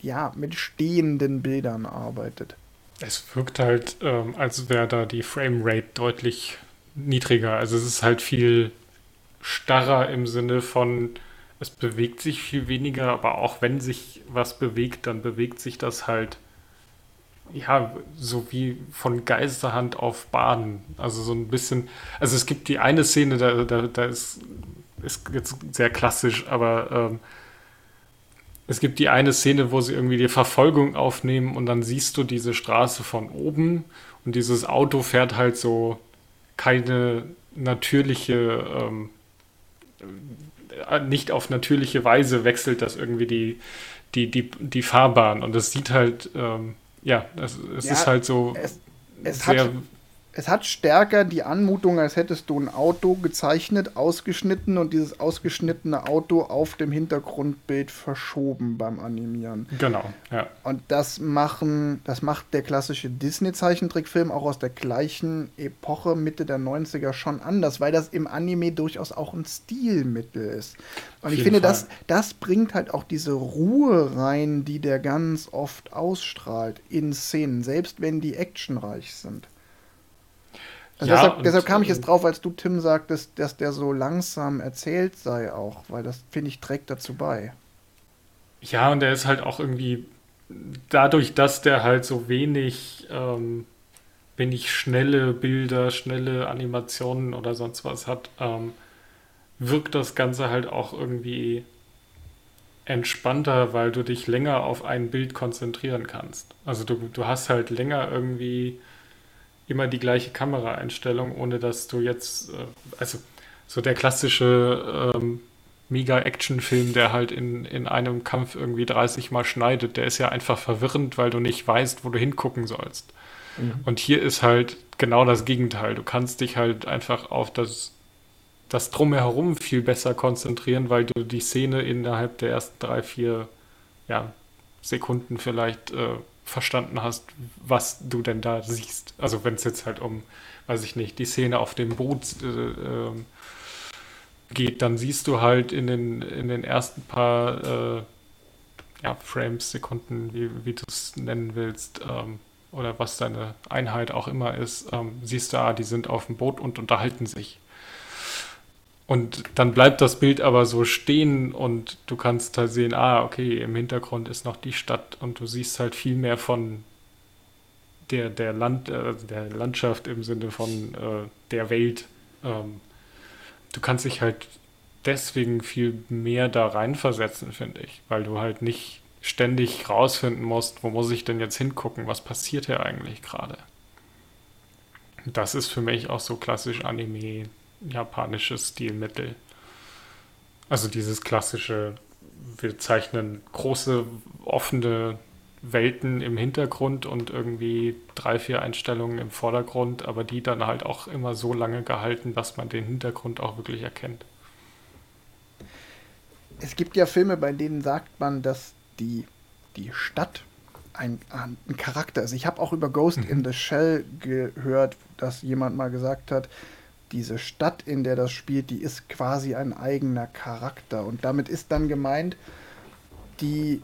ja, mit stehenden Bildern arbeitet. Es wirkt halt, ähm, als wäre da die Framerate deutlich niedriger. Also es ist halt viel starrer im Sinne von, es bewegt sich viel weniger, aber auch wenn sich was bewegt, dann bewegt sich das halt, ja, so wie von Geisterhand auf Bahn. Also so ein bisschen, also es gibt die eine Szene, da, da, da ist, ist jetzt sehr klassisch, aber ähm, es gibt die eine Szene, wo sie irgendwie die Verfolgung aufnehmen und dann siehst du diese Straße von oben und dieses Auto fährt halt so keine natürliche, ähm, äh, nicht auf natürliche Weise wechselt das irgendwie die, die, die, die Fahrbahn und es sieht halt, ähm, ja, es, es ja, ist halt so es, es sehr... Hat es hat stärker die Anmutung, als hättest du ein Auto gezeichnet, ausgeschnitten und dieses ausgeschnittene Auto auf dem Hintergrundbild verschoben beim Animieren. Genau, ja. Und das machen, das macht der klassische Disney-Zeichentrickfilm auch aus der gleichen Epoche, Mitte der 90er, schon anders, weil das im Anime durchaus auch ein Stilmittel ist. Und ich finde, das, das bringt halt auch diese Ruhe rein, die der ganz oft ausstrahlt in Szenen, selbst wenn die actionreich sind. Also ja, deshalb, deshalb, kam ich jetzt äh, drauf, als du, Tim, sagtest, dass der so langsam erzählt sei auch, weil das, finde ich, trägt dazu bei. Ja, und der ist halt auch irgendwie, dadurch, dass der halt so wenig, ähm, wenig schnelle Bilder, schnelle Animationen oder sonst was hat, ähm, wirkt das Ganze halt auch irgendwie entspannter, weil du dich länger auf ein Bild konzentrieren kannst. Also du, du hast halt länger irgendwie immer die gleiche Kameraeinstellung, ohne dass du jetzt, äh, also so der klassische ähm, Mega-Action-Film, der halt in, in einem Kampf irgendwie 30 Mal schneidet, der ist ja einfach verwirrend, weil du nicht weißt, wo du hingucken sollst. Mhm. Und hier ist halt genau das Gegenteil. Du kannst dich halt einfach auf das, das Drumherum viel besser konzentrieren, weil du die Szene innerhalb der ersten drei, vier ja, Sekunden vielleicht äh, verstanden hast, was du denn da siehst. Also wenn es jetzt halt um, weiß ich nicht, die Szene auf dem Boot äh, äh, geht, dann siehst du halt in den, in den ersten paar äh, ja, Frames, Sekunden, wie, wie du es nennen willst, ähm, oder was deine Einheit auch immer ist, ähm, siehst du, ah, die sind auf dem Boot und unterhalten sich. Und dann bleibt das Bild aber so stehen und du kannst halt sehen, ah, okay, im Hintergrund ist noch die Stadt und du siehst halt viel mehr von der, der, Land, äh, der Landschaft im Sinne von äh, der Welt. Ähm, du kannst dich halt deswegen viel mehr da reinversetzen, finde ich, weil du halt nicht ständig rausfinden musst, wo muss ich denn jetzt hingucken, was passiert hier eigentlich gerade. Das ist für mich auch so klassisch Anime japanisches Stilmittel. Also dieses klassische, wir zeichnen große offene Welten im Hintergrund und irgendwie drei, vier Einstellungen im Vordergrund, aber die dann halt auch immer so lange gehalten, dass man den Hintergrund auch wirklich erkennt. Es gibt ja Filme, bei denen sagt man, dass die, die Stadt ein, ein Charakter ist. Ich habe auch über Ghost mhm. in the Shell gehört, dass jemand mal gesagt hat, diese Stadt, in der das spielt, die ist quasi ein eigener Charakter. Und damit ist dann gemeint, die,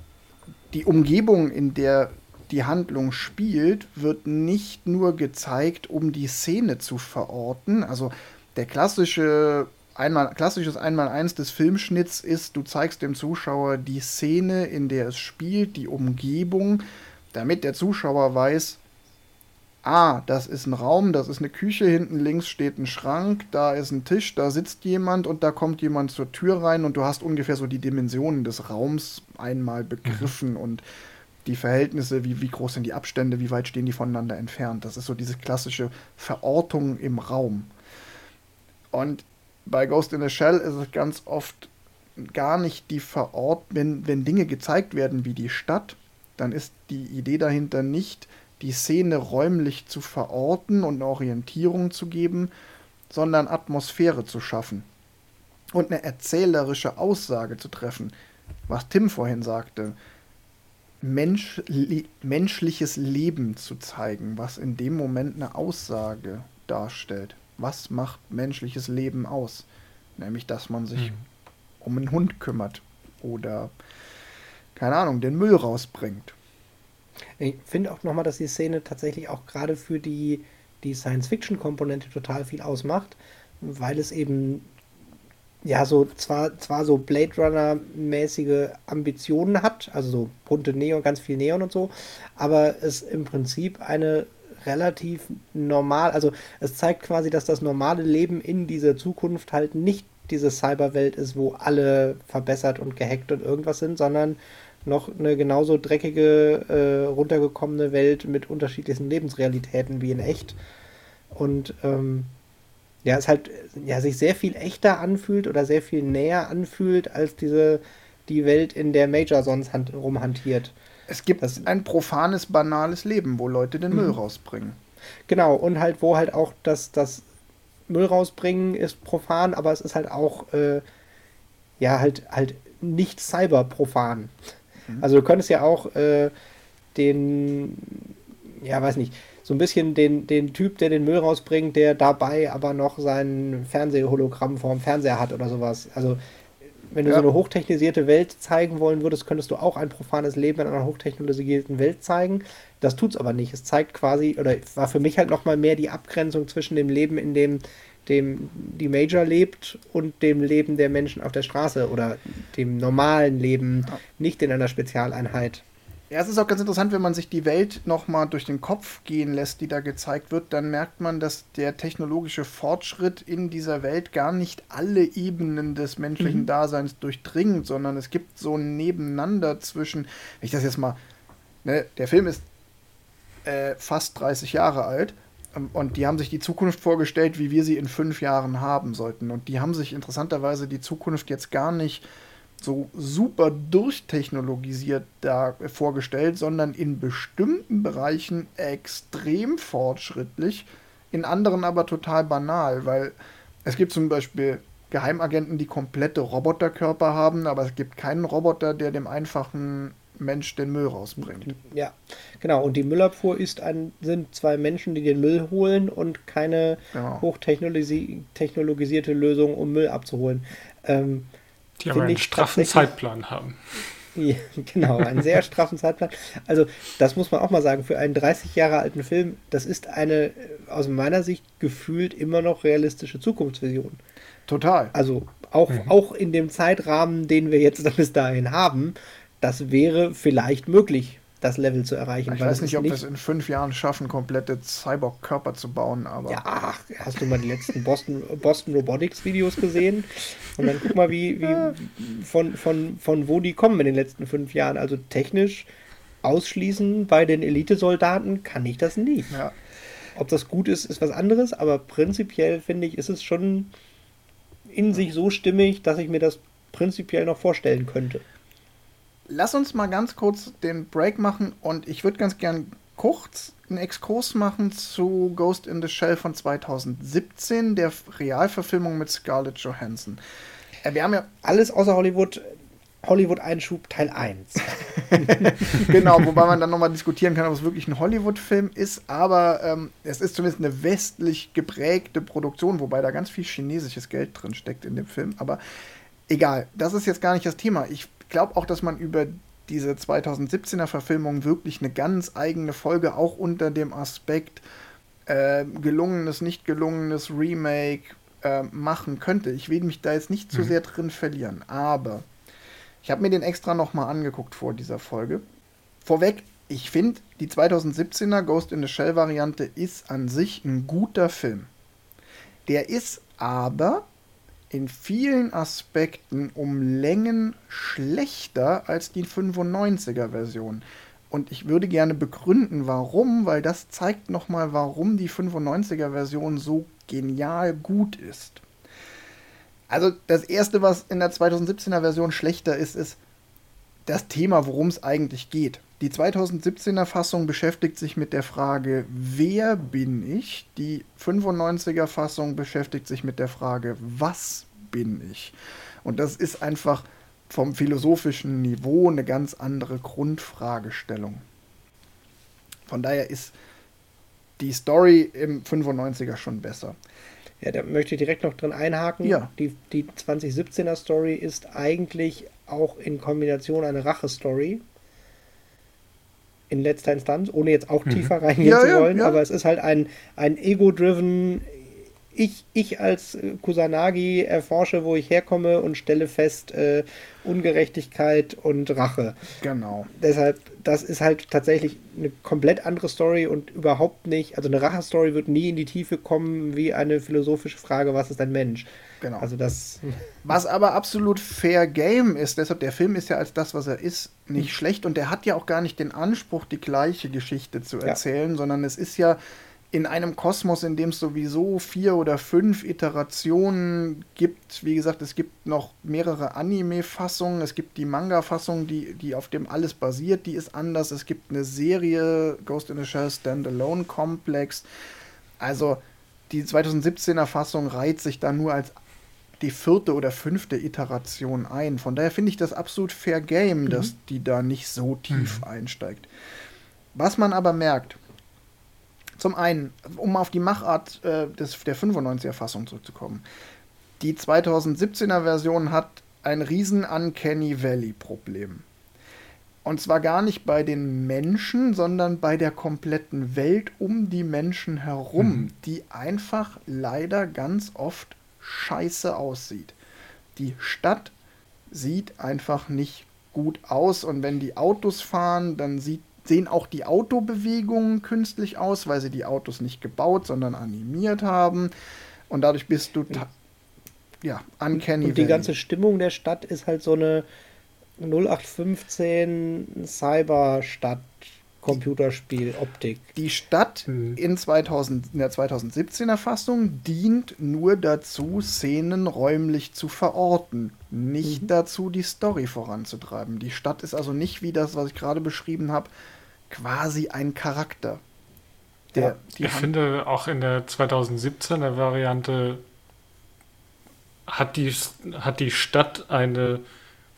die Umgebung, in der die Handlung spielt, wird nicht nur gezeigt, um die Szene zu verorten. Also der klassische einmal, klassisches Einmaleins des Filmschnitts ist, du zeigst dem Zuschauer die Szene, in der es spielt, die Umgebung, damit der Zuschauer weiß, ah, das ist ein Raum, das ist eine Küche, hinten links steht ein Schrank, da ist ein Tisch, da sitzt jemand und da kommt jemand zur Tür rein und du hast ungefähr so die Dimensionen des Raums einmal begriffen mhm. und die Verhältnisse, wie, wie groß sind die Abstände, wie weit stehen die voneinander entfernt. Das ist so diese klassische Verortung im Raum. Und bei Ghost in the Shell ist es ganz oft gar nicht die Verort, wenn, wenn Dinge gezeigt werden wie die Stadt, dann ist die Idee dahinter nicht, die Szene räumlich zu verorten und eine Orientierung zu geben, sondern Atmosphäre zu schaffen und eine erzählerische Aussage zu treffen, was Tim vorhin sagte. Mensch, le menschliches Leben zu zeigen, was in dem Moment eine Aussage darstellt. Was macht menschliches Leben aus? Nämlich, dass man sich mhm. um einen Hund kümmert oder, keine Ahnung, den Müll rausbringt. Ich finde auch nochmal, dass die Szene tatsächlich auch gerade für die, die Science-Fiction-Komponente total viel ausmacht, weil es eben ja so zwar, zwar so Blade Runner-mäßige Ambitionen hat, also so bunte Neon, ganz viel Neon und so, aber es im Prinzip eine relativ normal, also es zeigt quasi, dass das normale Leben in dieser Zukunft halt nicht diese Cyberwelt ist, wo alle verbessert und gehackt und irgendwas sind, sondern noch eine genauso dreckige, äh, runtergekommene Welt mit unterschiedlichen Lebensrealitäten wie in echt. Und ähm, ja, es halt ja, sich sehr viel echter anfühlt oder sehr viel näher anfühlt als diese die Welt, in der Major sonst hand, rumhantiert. Es gibt das, ein profanes, banales Leben, wo Leute den Müll mhm. rausbringen. Genau, und halt, wo halt auch das, das Müll rausbringen ist profan, aber es ist halt auch, äh, ja, halt, halt nicht cyberprofan. Mhm. Also du könntest ja auch äh, den, ja, weiß nicht, so ein bisschen den, den Typ, der den Müll rausbringt, der dabei aber noch sein Fernsehhologramm vorm Fernseher hat oder sowas. Also wenn du ja. so eine hochtechnisierte Welt zeigen wollen würdest, könntest du auch ein profanes Leben in einer hochtechnologisierten Welt zeigen. Das tut es aber nicht. Es zeigt quasi, oder war für mich halt nochmal mehr die Abgrenzung zwischen dem Leben, in dem, dem die Major lebt und dem Leben der Menschen auf der Straße oder dem normalen Leben, nicht in einer Spezialeinheit. Ja, es ist auch ganz interessant, wenn man sich die Welt nochmal durch den Kopf gehen lässt, die da gezeigt wird, dann merkt man, dass der technologische Fortschritt in dieser Welt gar nicht alle Ebenen des menschlichen mhm. Daseins durchdringt, sondern es gibt so ein Nebeneinander zwischen, wenn ich das jetzt mal, ne, der Film ist äh, fast 30 Jahre alt und die haben sich die Zukunft vorgestellt, wie wir sie in fünf Jahren haben sollten. Und die haben sich interessanterweise die Zukunft jetzt gar nicht so super durchtechnologisiert da vorgestellt, sondern in bestimmten Bereichen extrem fortschrittlich, in anderen aber total banal, weil es gibt zum Beispiel Geheimagenten, die komplette Roboterkörper haben, aber es gibt keinen Roboter, der dem einfachen Mensch den Müll rausbringt. Ja, genau. Und die Müllabfuhr ist ein, sind zwei Menschen, die den Müll holen und keine genau. hochtechnologisierte Lösung, um Müll abzuholen. Ähm, die aber einen straffen Zeitplan haben. Ja, genau, einen sehr straffen Zeitplan. Also, das muss man auch mal sagen, für einen 30 Jahre alten Film, das ist eine aus meiner Sicht gefühlt immer noch realistische Zukunftsvision. Total. Also, auch, mhm. auch in dem Zeitrahmen, den wir jetzt bis dahin haben, das wäre vielleicht möglich das Level zu erreichen. Ich weiß nicht, ob wir es in fünf Jahren schaffen, komplette Cyborg-Körper zu bauen, aber. Ja, ach, hast du mal die letzten Boston, Boston Robotics-Videos gesehen? Und dann guck mal, wie, wie von, von, von wo die kommen in den letzten fünf Jahren. Also technisch ausschließen bei den Elitesoldaten kann ich das nicht. Ja. Ob das gut ist, ist was anderes, aber prinzipiell finde ich, ist es schon in sich so stimmig, dass ich mir das prinzipiell noch vorstellen könnte lass uns mal ganz kurz den Break machen und ich würde ganz gern kurz einen Exkurs machen zu Ghost in the Shell von 2017, der Realverfilmung mit Scarlett Johansson. Äh, wir haben ja alles außer Hollywood. Hollywood-Einschub Teil 1. genau, wobei man dann nochmal diskutieren kann, ob es wirklich ein Hollywood-Film ist, aber ähm, es ist zumindest eine westlich geprägte Produktion, wobei da ganz viel chinesisches Geld drin steckt in dem Film. Aber egal, das ist jetzt gar nicht das Thema. Ich glaube auch, dass man über diese 2017er Verfilmung wirklich eine ganz eigene Folge auch unter dem Aspekt äh, gelungenes, nicht gelungenes Remake äh, machen könnte. Ich will mich da jetzt nicht zu mhm. sehr drin verlieren, aber ich habe mir den extra nochmal angeguckt vor dieser Folge. Vorweg, ich finde, die 2017er Ghost in the Shell Variante ist an sich ein guter Film. Der ist aber in vielen Aspekten um Längen schlechter als die 95er Version. Und ich würde gerne begründen, warum, weil das zeigt nochmal, warum die 95er Version so genial gut ist. Also das Erste, was in der 2017er Version schlechter ist, ist das Thema, worum es eigentlich geht. Die 2017er Fassung beschäftigt sich mit der Frage, wer bin ich? Die 95er Fassung beschäftigt sich mit der Frage, was bin ich? Und das ist einfach vom philosophischen Niveau eine ganz andere Grundfragestellung. Von daher ist die Story im 95er schon besser. Ja, da möchte ich direkt noch drin einhaken. Ja. Die, die 2017er Story ist eigentlich auch in Kombination eine Rache-Story in letzter Instanz, ohne jetzt auch mhm. tiefer reingehen ja, zu wollen, ja, ja. aber es ist halt ein, ein ego-driven, ich, ich als Kusanagi erforsche, wo ich herkomme und stelle fest, äh, Ungerechtigkeit und Rache. Genau. Deshalb, das ist halt tatsächlich eine komplett andere Story und überhaupt nicht, also eine Rache-Story wird nie in die Tiefe kommen wie eine philosophische Frage, was ist ein Mensch? Genau. Also das. Was aber absolut fair game ist, deshalb der Film ist ja als das, was er ist, nicht mhm. schlecht und der hat ja auch gar nicht den Anspruch, die gleiche Geschichte zu erzählen, ja. sondern es ist ja in einem Kosmos, in dem es sowieso vier oder fünf Iterationen gibt. Wie gesagt, es gibt noch mehrere Anime-Fassungen. Es gibt die Manga-Fassung, die, die auf dem alles basiert, die ist anders. Es gibt eine Serie, Ghost in the Shell Standalone Complex. Also die 2017er Fassung reiht sich da nur als die vierte oder fünfte Iteration ein. Von daher finde ich das absolut fair game, mhm. dass die da nicht so tief mhm. einsteigt. Was man aber merkt, zum einen, um auf die Machart äh, des, der 95er-Fassung zurückzukommen. Die 2017er Version hat ein riesen Uncanny Valley-Problem. Und zwar gar nicht bei den Menschen, sondern bei der kompletten Welt um die Menschen herum, mhm. die einfach leider ganz oft scheiße aussieht. Die Stadt sieht einfach nicht gut aus und wenn die Autos fahren, dann sieht sehen auch die Autobewegungen künstlich aus, weil sie die Autos nicht gebaut, sondern animiert haben. Und dadurch bist du ja, uncanny. Und die ganze Stimmung der Stadt ist halt so eine 0815 Cyberstadt. Computerspiel-Optik. Die Stadt mhm. in, 2000, in der 2017er Fassung dient nur dazu, Szenen räumlich zu verorten, nicht mhm. dazu, die Story voranzutreiben. Die Stadt ist also nicht wie das, was ich gerade beschrieben habe, quasi ein Charakter. Der, ich finde, auch in der 2017er Variante hat die, hat die Stadt eine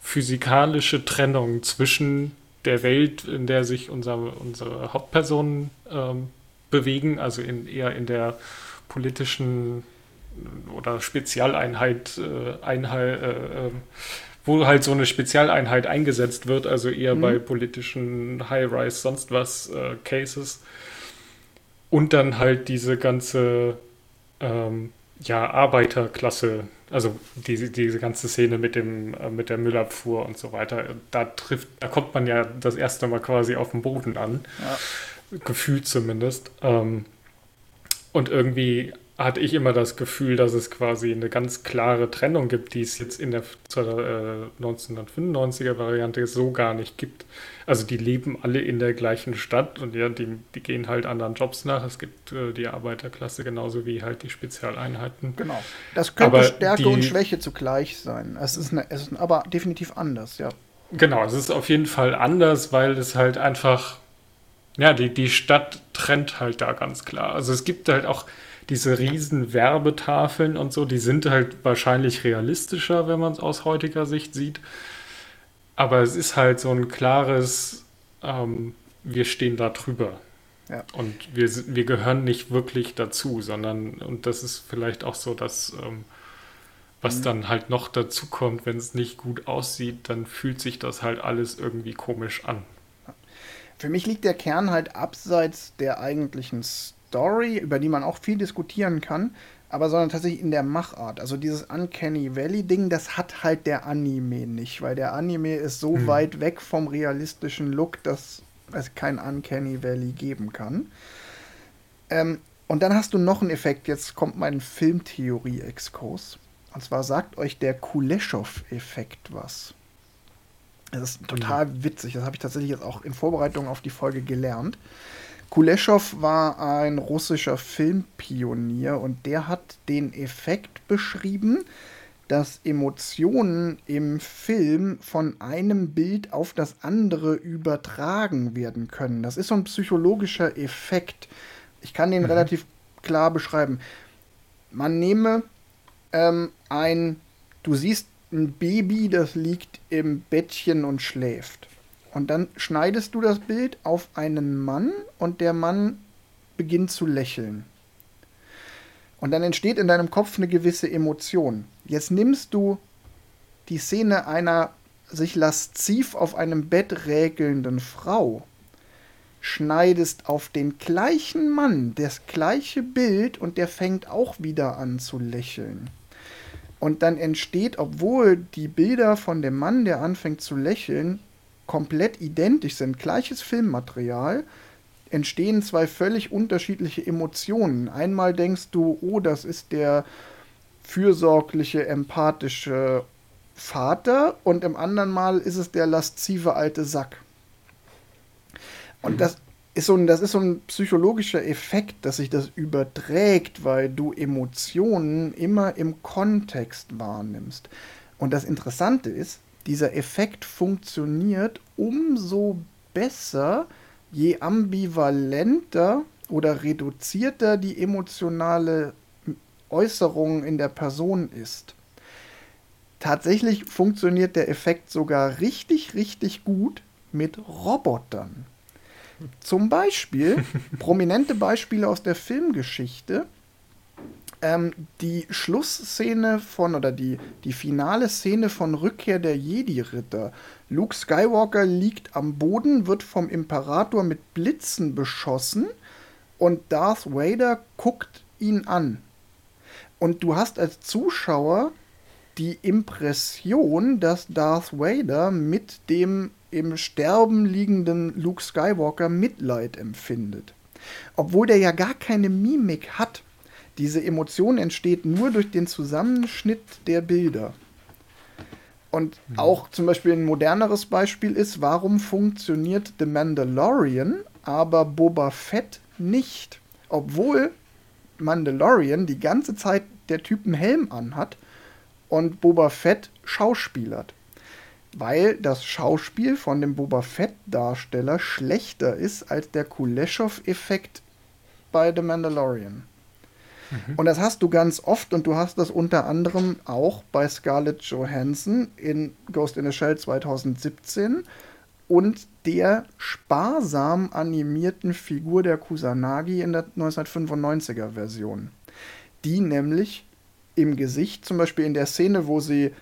physikalische Trennung zwischen der Welt, in der sich unser, unsere Hauptpersonen ähm, bewegen, also in, eher in der politischen oder Spezialeinheit, äh, Einheit, äh, ähm, wo halt so eine Spezialeinheit eingesetzt wird, also eher mhm. bei politischen High-Rise, sonst was äh, Cases. Und dann halt diese ganze ähm, ja, Arbeiterklasse also diese, diese ganze Szene mit dem äh, mit der Müllabfuhr und so weiter, da trifft, da kommt man ja das erste Mal quasi auf dem Boden an, ja. gefühlt zumindest. Ähm, und irgendwie hatte ich immer das Gefühl, dass es quasi eine ganz klare Trennung gibt, die es jetzt in der äh, 1995er Variante so gar nicht gibt. Also die leben alle in der gleichen Stadt und ja, die, die gehen halt anderen Jobs nach. Es gibt äh, die Arbeiterklasse genauso wie halt die Spezialeinheiten. Genau. Das könnte aber Stärke die, und Schwäche zugleich sein. Es ist, eine, es ist aber definitiv anders, ja. Genau, es ist auf jeden Fall anders, weil es halt einfach, ja, die, die Stadt trennt halt da ganz klar. Also es gibt halt auch diese riesen Werbetafeln und so, die sind halt wahrscheinlich realistischer, wenn man es aus heutiger Sicht sieht. Aber es ist halt so ein klares, ähm, wir stehen da drüber. Ja. Und wir, wir gehören nicht wirklich dazu, sondern, und das ist vielleicht auch so, dass, ähm, was mhm. dann halt noch dazu kommt, wenn es nicht gut aussieht, dann fühlt sich das halt alles irgendwie komisch an. Für mich liegt der Kern halt abseits der eigentlichen Story, über die man auch viel diskutieren kann, aber sondern tatsächlich in der Machart. Also dieses Uncanny Valley-Ding, das hat halt der Anime nicht, weil der Anime ist so hm. weit weg vom realistischen Look, dass es kein Uncanny Valley geben kann. Ähm, und dann hast du noch einen Effekt, jetzt kommt mein Filmtheorie-Exkurs. Und zwar sagt euch der Kuleshov-Effekt was. Das ist total mhm. witzig. Das habe ich tatsächlich jetzt auch in Vorbereitung auf die Folge gelernt. Kuleschow war ein russischer Filmpionier und der hat den Effekt beschrieben, dass Emotionen im Film von einem Bild auf das andere übertragen werden können. Das ist so ein psychologischer Effekt. Ich kann den mhm. relativ klar beschreiben. Man nehme ähm, ein, du siehst ein Baby, das liegt im Bettchen und schläft. Und dann schneidest du das Bild auf einen Mann und der Mann beginnt zu lächeln. Und dann entsteht in deinem Kopf eine gewisse Emotion. Jetzt nimmst du die Szene einer sich lasziv auf einem Bett räkelnden Frau, schneidest auf den gleichen Mann das gleiche Bild und der fängt auch wieder an zu lächeln. Und dann entsteht, obwohl die Bilder von dem Mann, der anfängt zu lächeln, komplett identisch sind, gleiches Filmmaterial, entstehen zwei völlig unterschiedliche Emotionen. Einmal denkst du, oh, das ist der fürsorgliche, empathische Vater und im anderen Mal ist es der laszive alte Sack. Und mhm. das, ist so ein, das ist so ein psychologischer Effekt, dass sich das überträgt, weil du Emotionen immer im Kontext wahrnimmst. Und das Interessante ist, dieser Effekt funktioniert umso besser, je ambivalenter oder reduzierter die emotionale Äußerung in der Person ist. Tatsächlich funktioniert der Effekt sogar richtig, richtig gut mit Robotern. Zum Beispiel, prominente Beispiele aus der Filmgeschichte, ähm, die Schlussszene von oder die, die finale Szene von Rückkehr der Jedi-Ritter. Luke Skywalker liegt am Boden, wird vom Imperator mit Blitzen beschossen und Darth Vader guckt ihn an. Und du hast als Zuschauer die Impression, dass Darth Vader mit dem im Sterben liegenden Luke Skywalker Mitleid empfindet. Obwohl der ja gar keine Mimik hat. Diese Emotion entsteht nur durch den Zusammenschnitt der Bilder. Und mhm. auch zum Beispiel ein moderneres Beispiel ist, warum funktioniert The Mandalorian, aber Boba Fett nicht? Obwohl Mandalorian die ganze Zeit der Typ einen Helm anhat und Boba Fett schauspielert. Weil das Schauspiel von dem Boba Fett-Darsteller schlechter ist als der Kuleshov-Effekt bei The Mandalorian. Mhm. Und das hast du ganz oft und du hast das unter anderem auch bei Scarlett Johansson in Ghost in the Shell 2017 und der sparsam animierten Figur der Kusanagi in der 1995er Version. Die nämlich im Gesicht, zum Beispiel in der Szene, wo sie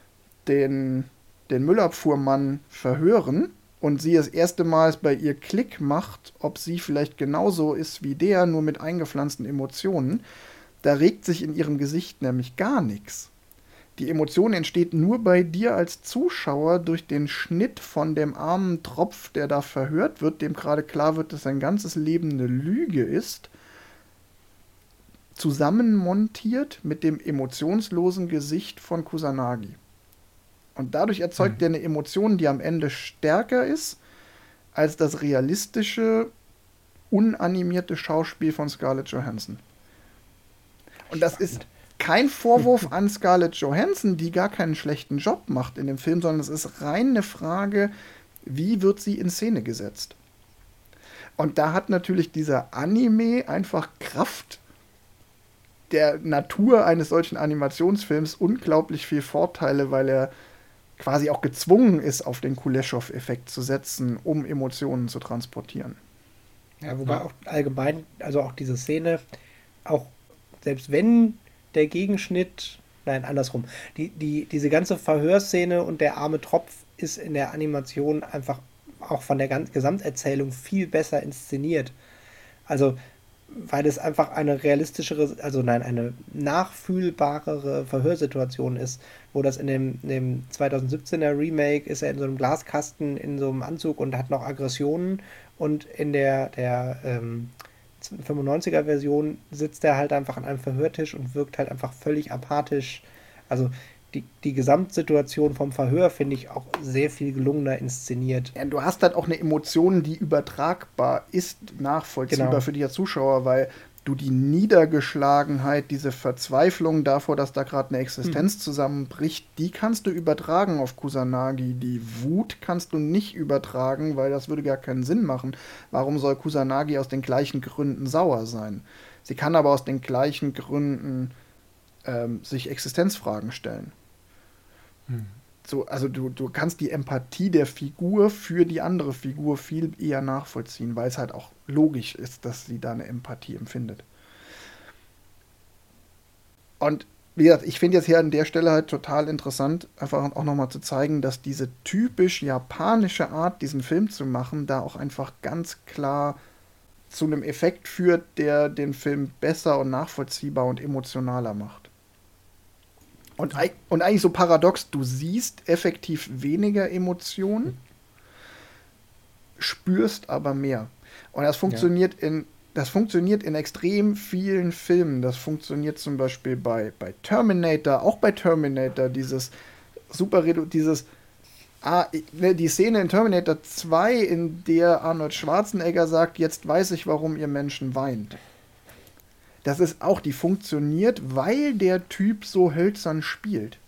den, den Müllabfuhrmann verhören und sie das erste Mal bei ihr Klick macht, ob sie vielleicht genauso ist wie der, nur mit eingepflanzten Emotionen, da regt sich in ihrem Gesicht nämlich gar nichts. Die Emotion entsteht nur bei dir als Zuschauer durch den Schnitt von dem armen Tropf, der da verhört wird, dem gerade klar wird, dass sein ganzes Leben eine Lüge ist, zusammenmontiert mit dem emotionslosen Gesicht von Kusanagi. Und dadurch erzeugt mhm. er eine Emotion, die am Ende stärker ist als das realistische, unanimierte Schauspiel von Scarlett Johansson. Und das ist kein Vorwurf an Scarlett Johansson, die gar keinen schlechten Job macht in dem Film, sondern es ist rein eine Frage, wie wird sie in Szene gesetzt. Und da hat natürlich dieser Anime einfach Kraft der Natur eines solchen Animationsfilms unglaublich viel Vorteile, weil er quasi auch gezwungen ist, auf den Kuleshov-Effekt zu setzen, um Emotionen zu transportieren. Ja, wobei ja. auch allgemein, also auch diese Szene, auch selbst wenn der Gegenschnitt, nein, andersrum, die, die, diese ganze Verhörszene und der arme Tropf ist in der Animation einfach auch von der Gesamterzählung viel besser inszeniert. Also weil es einfach eine realistischere, also nein, eine nachfühlbarere Verhörsituation ist, wo das in dem, dem 2017er Remake ist er in so einem Glaskasten in so einem Anzug und hat noch Aggressionen und in der, der ähm, 95er Version sitzt er halt einfach an einem Verhörtisch und wirkt halt einfach völlig apathisch. Also die, die Gesamtsituation vom Verhör finde ich auch sehr viel gelungener inszeniert. Ja, du hast halt auch eine Emotion, die übertragbar ist, nachvollziehbar genau. für dich als Zuschauer, weil du die Niedergeschlagenheit, diese Verzweiflung davor, dass da gerade eine Existenz hm. zusammenbricht, die kannst du übertragen auf Kusanagi. Die Wut kannst du nicht übertragen, weil das würde gar keinen Sinn machen. Warum soll Kusanagi aus den gleichen Gründen sauer sein? Sie kann aber aus den gleichen Gründen ähm, sich Existenzfragen stellen. Hm. So, also du, du kannst die Empathie der Figur für die andere Figur viel eher nachvollziehen, weil es halt auch logisch ist, dass sie da eine Empathie empfindet. Und wie gesagt, ich finde jetzt hier an der Stelle halt total interessant, einfach auch nochmal zu zeigen, dass diese typisch japanische Art, diesen Film zu machen, da auch einfach ganz klar zu einem Effekt führt, der den Film besser und nachvollziehbar und emotionaler macht. Und, und eigentlich so paradox, du siehst effektiv weniger Emotionen, spürst aber mehr. Und das funktioniert ja. in das funktioniert in extrem vielen Filmen. Das funktioniert zum Beispiel bei, bei Terminator, auch bei Terminator, dieses super dieses Ah, ne, die Szene in Terminator 2, in der Arnold Schwarzenegger sagt, jetzt weiß ich, warum ihr Menschen weint. Das ist auch, die funktioniert, weil der Typ so hölzern spielt.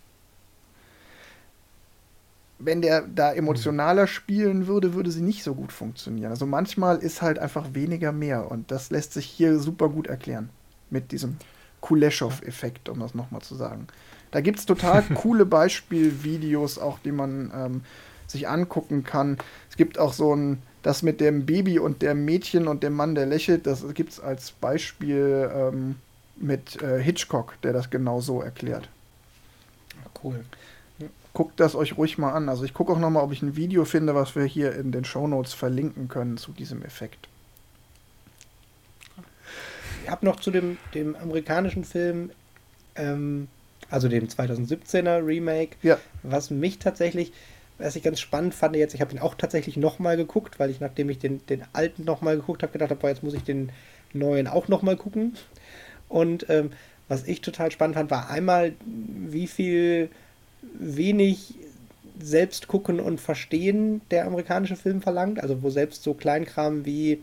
Wenn der da emotionaler spielen würde, würde sie nicht so gut funktionieren. Also manchmal ist halt einfach weniger mehr und das lässt sich hier super gut erklären. Mit diesem Kuleshov-Effekt, um das nochmal zu sagen. Da gibt es total coole Beispielvideos, auch die man ähm, sich angucken kann. Es gibt auch so ein, das mit dem Baby und dem Mädchen und dem Mann, der lächelt, das gibt es als Beispiel ähm, mit äh, Hitchcock, der das genau so erklärt. Cool. Guckt das euch ruhig mal an. Also ich gucke auch noch mal, ob ich ein Video finde, was wir hier in den Shownotes verlinken können zu diesem Effekt. Ich habe noch zu dem, dem amerikanischen Film ähm, also dem 2017er Remake, ja. was mich tatsächlich, was ich ganz spannend fand jetzt, ich habe den auch tatsächlich nochmal geguckt, weil ich, nachdem ich den, den alten nochmal geguckt habe, gedacht habe, jetzt muss ich den neuen auch nochmal gucken. Und ähm, was ich total spannend fand, war einmal, wie viel wenig selbst gucken und verstehen der amerikanische Film verlangt. Also wo selbst so Kleinkram wie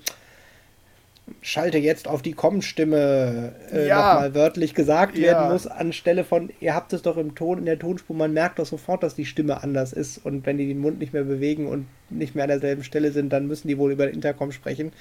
schalte jetzt auf die Kommstimme äh, ja. nochmal wörtlich gesagt ja. werden muss, anstelle von, ihr habt es doch im Ton, in der Tonspur, man merkt doch sofort, dass die Stimme anders ist und wenn die den Mund nicht mehr bewegen und nicht mehr an derselben Stelle sind, dann müssen die wohl über den Intercom sprechen.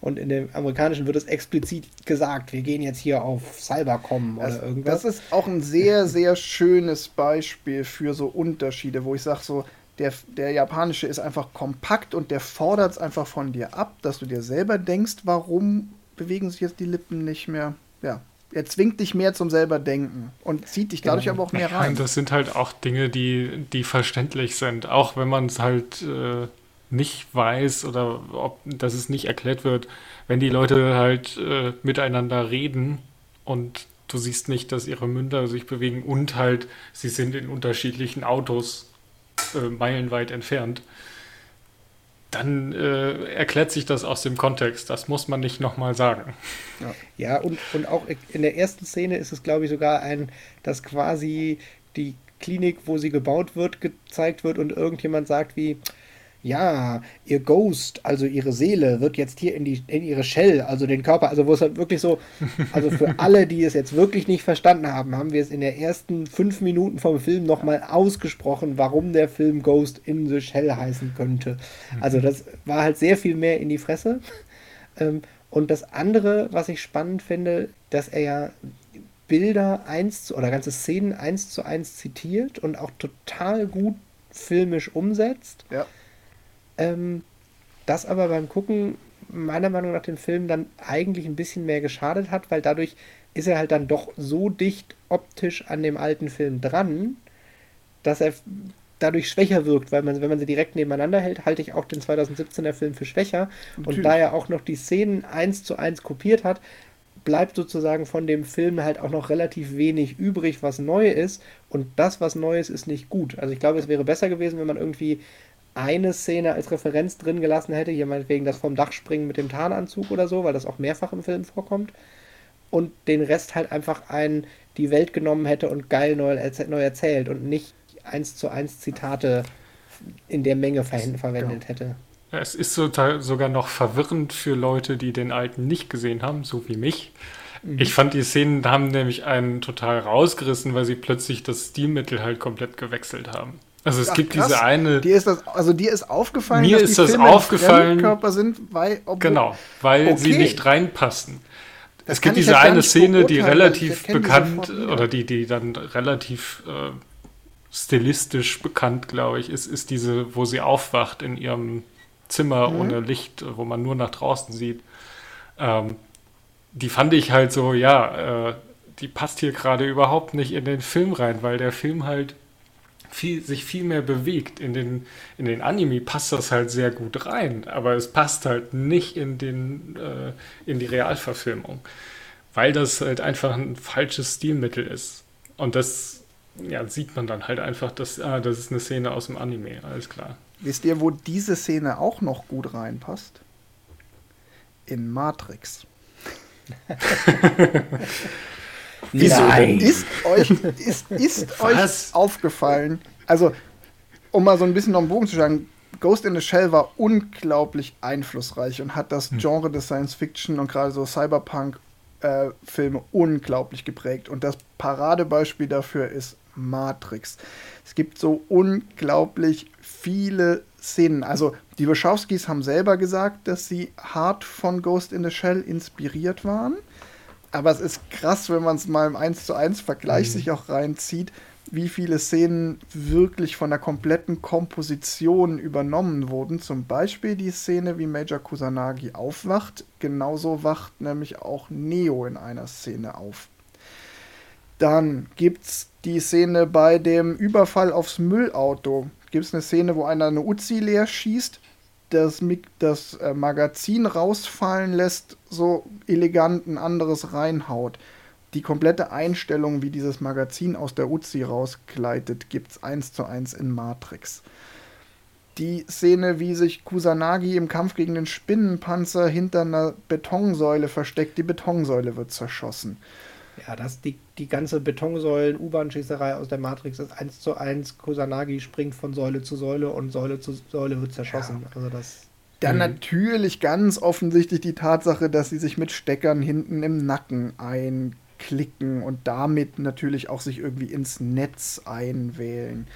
Und in dem amerikanischen wird es explizit gesagt, wir gehen jetzt hier auf Cybercom oder das, irgendwas. Das ist auch ein sehr, sehr schönes Beispiel für so Unterschiede, wo ich sage so, der, der japanische ist einfach kompakt und der fordert es einfach von dir ab, dass du dir selber denkst, warum bewegen sich jetzt die Lippen nicht mehr. Ja, er zwingt dich mehr zum selber denken und zieht dich dadurch genau. aber auch mehr rein. das sind halt auch Dinge, die, die verständlich sind, auch wenn man es halt äh, nicht weiß oder ob dass es nicht erklärt wird, wenn die Leute halt äh, miteinander reden und du siehst nicht, dass ihre Münder sich bewegen und halt sie sind in unterschiedlichen Autos äh, meilenweit entfernt, dann äh, erklärt sich das aus dem Kontext. Das muss man nicht nochmal sagen. Ja, ja und, und auch in der ersten Szene ist es, glaube ich, sogar ein, dass quasi die Klinik, wo sie gebaut wird, gezeigt wird und irgendjemand sagt wie, ja, ihr Ghost, also ihre Seele, wird jetzt hier in, die, in ihre Shell, also den Körper, also wo es halt wirklich so, also für alle, die es jetzt wirklich nicht verstanden haben, haben wir es in der ersten fünf Minuten vom Film nochmal ausgesprochen, warum der Film Ghost in the Shell heißen könnte. Also das war halt sehr viel mehr in die Fresse. Ähm, und das andere, was ich spannend finde, dass er ja Bilder eins zu, oder ganze Szenen eins zu eins zitiert und auch total gut filmisch umsetzt. Ja ähm, das aber beim Gucken meiner Meinung nach den Film dann eigentlich ein bisschen mehr geschadet hat, weil dadurch ist er halt dann doch so dicht optisch an dem alten Film dran, dass er dadurch schwächer wirkt, weil man, wenn man sie direkt nebeneinander hält, halte ich auch den 2017er Film für schwächer. Natürlich. Und da er auch noch die Szenen eins zu eins kopiert hat, bleibt sozusagen von dem Film halt auch noch relativ wenig übrig, was neu ist. Und das, was neu ist, ist nicht gut. Also ich glaube, es wäre besser gewesen, wenn man irgendwie eine Szene als Referenz drin gelassen hätte, hier meinetwegen das vom Dach springen mit dem Tarnanzug oder so, weil das auch mehrfach im Film vorkommt. Und den Rest halt einfach ein die Welt genommen hätte und geil neu, neu erzählt und nicht eins zu eins Zitate in der Menge ver verwendet hätte. Es ist so, sogar noch verwirrend für Leute, die den alten nicht gesehen haben, so wie mich. Mhm. Ich fand die Szenen haben nämlich einen total rausgerissen, weil sie plötzlich das Stilmittel halt komplett gewechselt haben. Also es Ach, gibt krass. diese eine. Dir ist das, also dir ist aufgefallen, mir dass ist die das Filme aufgefallen, Körper sind, weil obwohl, genau, weil okay. sie nicht reinpassen. Das es gibt diese eine Szene, die relativ bekannt oder die die dann relativ äh, stilistisch bekannt, glaube ich, ist, ist diese, wo sie aufwacht in ihrem Zimmer mhm. ohne Licht, wo man nur nach draußen sieht. Ähm, die fand ich halt so, ja, äh, die passt hier gerade überhaupt nicht in den Film rein, weil der Film halt viel, sich viel mehr bewegt. In den, in den Anime passt das halt sehr gut rein, aber es passt halt nicht in, den, äh, in die Realverfilmung, weil das halt einfach ein falsches Stilmittel ist. Und das ja, sieht man dann halt einfach, dass ah, das ist eine Szene aus dem Anime, alles klar. Wisst ihr, wo diese Szene auch noch gut reinpasst? In Matrix. Wieso Nein. Ist euch, ist, ist euch aufgefallen? Also, um mal so ein bisschen noch einen Bogen zu schlagen, Ghost in the Shell war unglaublich einflussreich und hat das Genre des Science Fiction und gerade so Cyberpunk-Filme äh, unglaublich geprägt. Und das Paradebeispiel dafür ist Matrix. Es gibt so unglaublich viele Szenen. Also die Wachowskis haben selber gesagt, dass sie hart von Ghost in the Shell inspiriert waren. Aber es ist krass, wenn man es mal im 1 zu 1 Vergleich mhm. sich auch reinzieht, wie viele Szenen wirklich von der kompletten Komposition übernommen wurden. Zum Beispiel die Szene, wie Major Kusanagi aufwacht. Genauso wacht nämlich auch Neo in einer Szene auf. Dann gibt es die Szene bei dem Überfall aufs Müllauto. Gibt es eine Szene, wo einer eine Uzi leer schießt, das, das äh, Magazin rausfallen lässt, so elegant ein anderes reinhaut. Die komplette Einstellung, wie dieses Magazin aus der Uzi rausgleitet, gibt es eins zu eins in Matrix. Die Szene, wie sich Kusanagi im Kampf gegen den Spinnenpanzer hinter einer Betonsäule versteckt, die Betonsäule wird zerschossen. Ja, das, die, die ganze Betonsäulen-U-Bahn-Schießerei aus der Matrix ist eins zu eins. Kusanagi springt von Säule zu Säule und Säule zu Säule wird zerschossen. Ja. Also das. Dann mhm. natürlich ganz offensichtlich die Tatsache, dass sie sich mit Steckern hinten im Nacken einklicken und damit natürlich auch sich irgendwie ins Netz einwählen.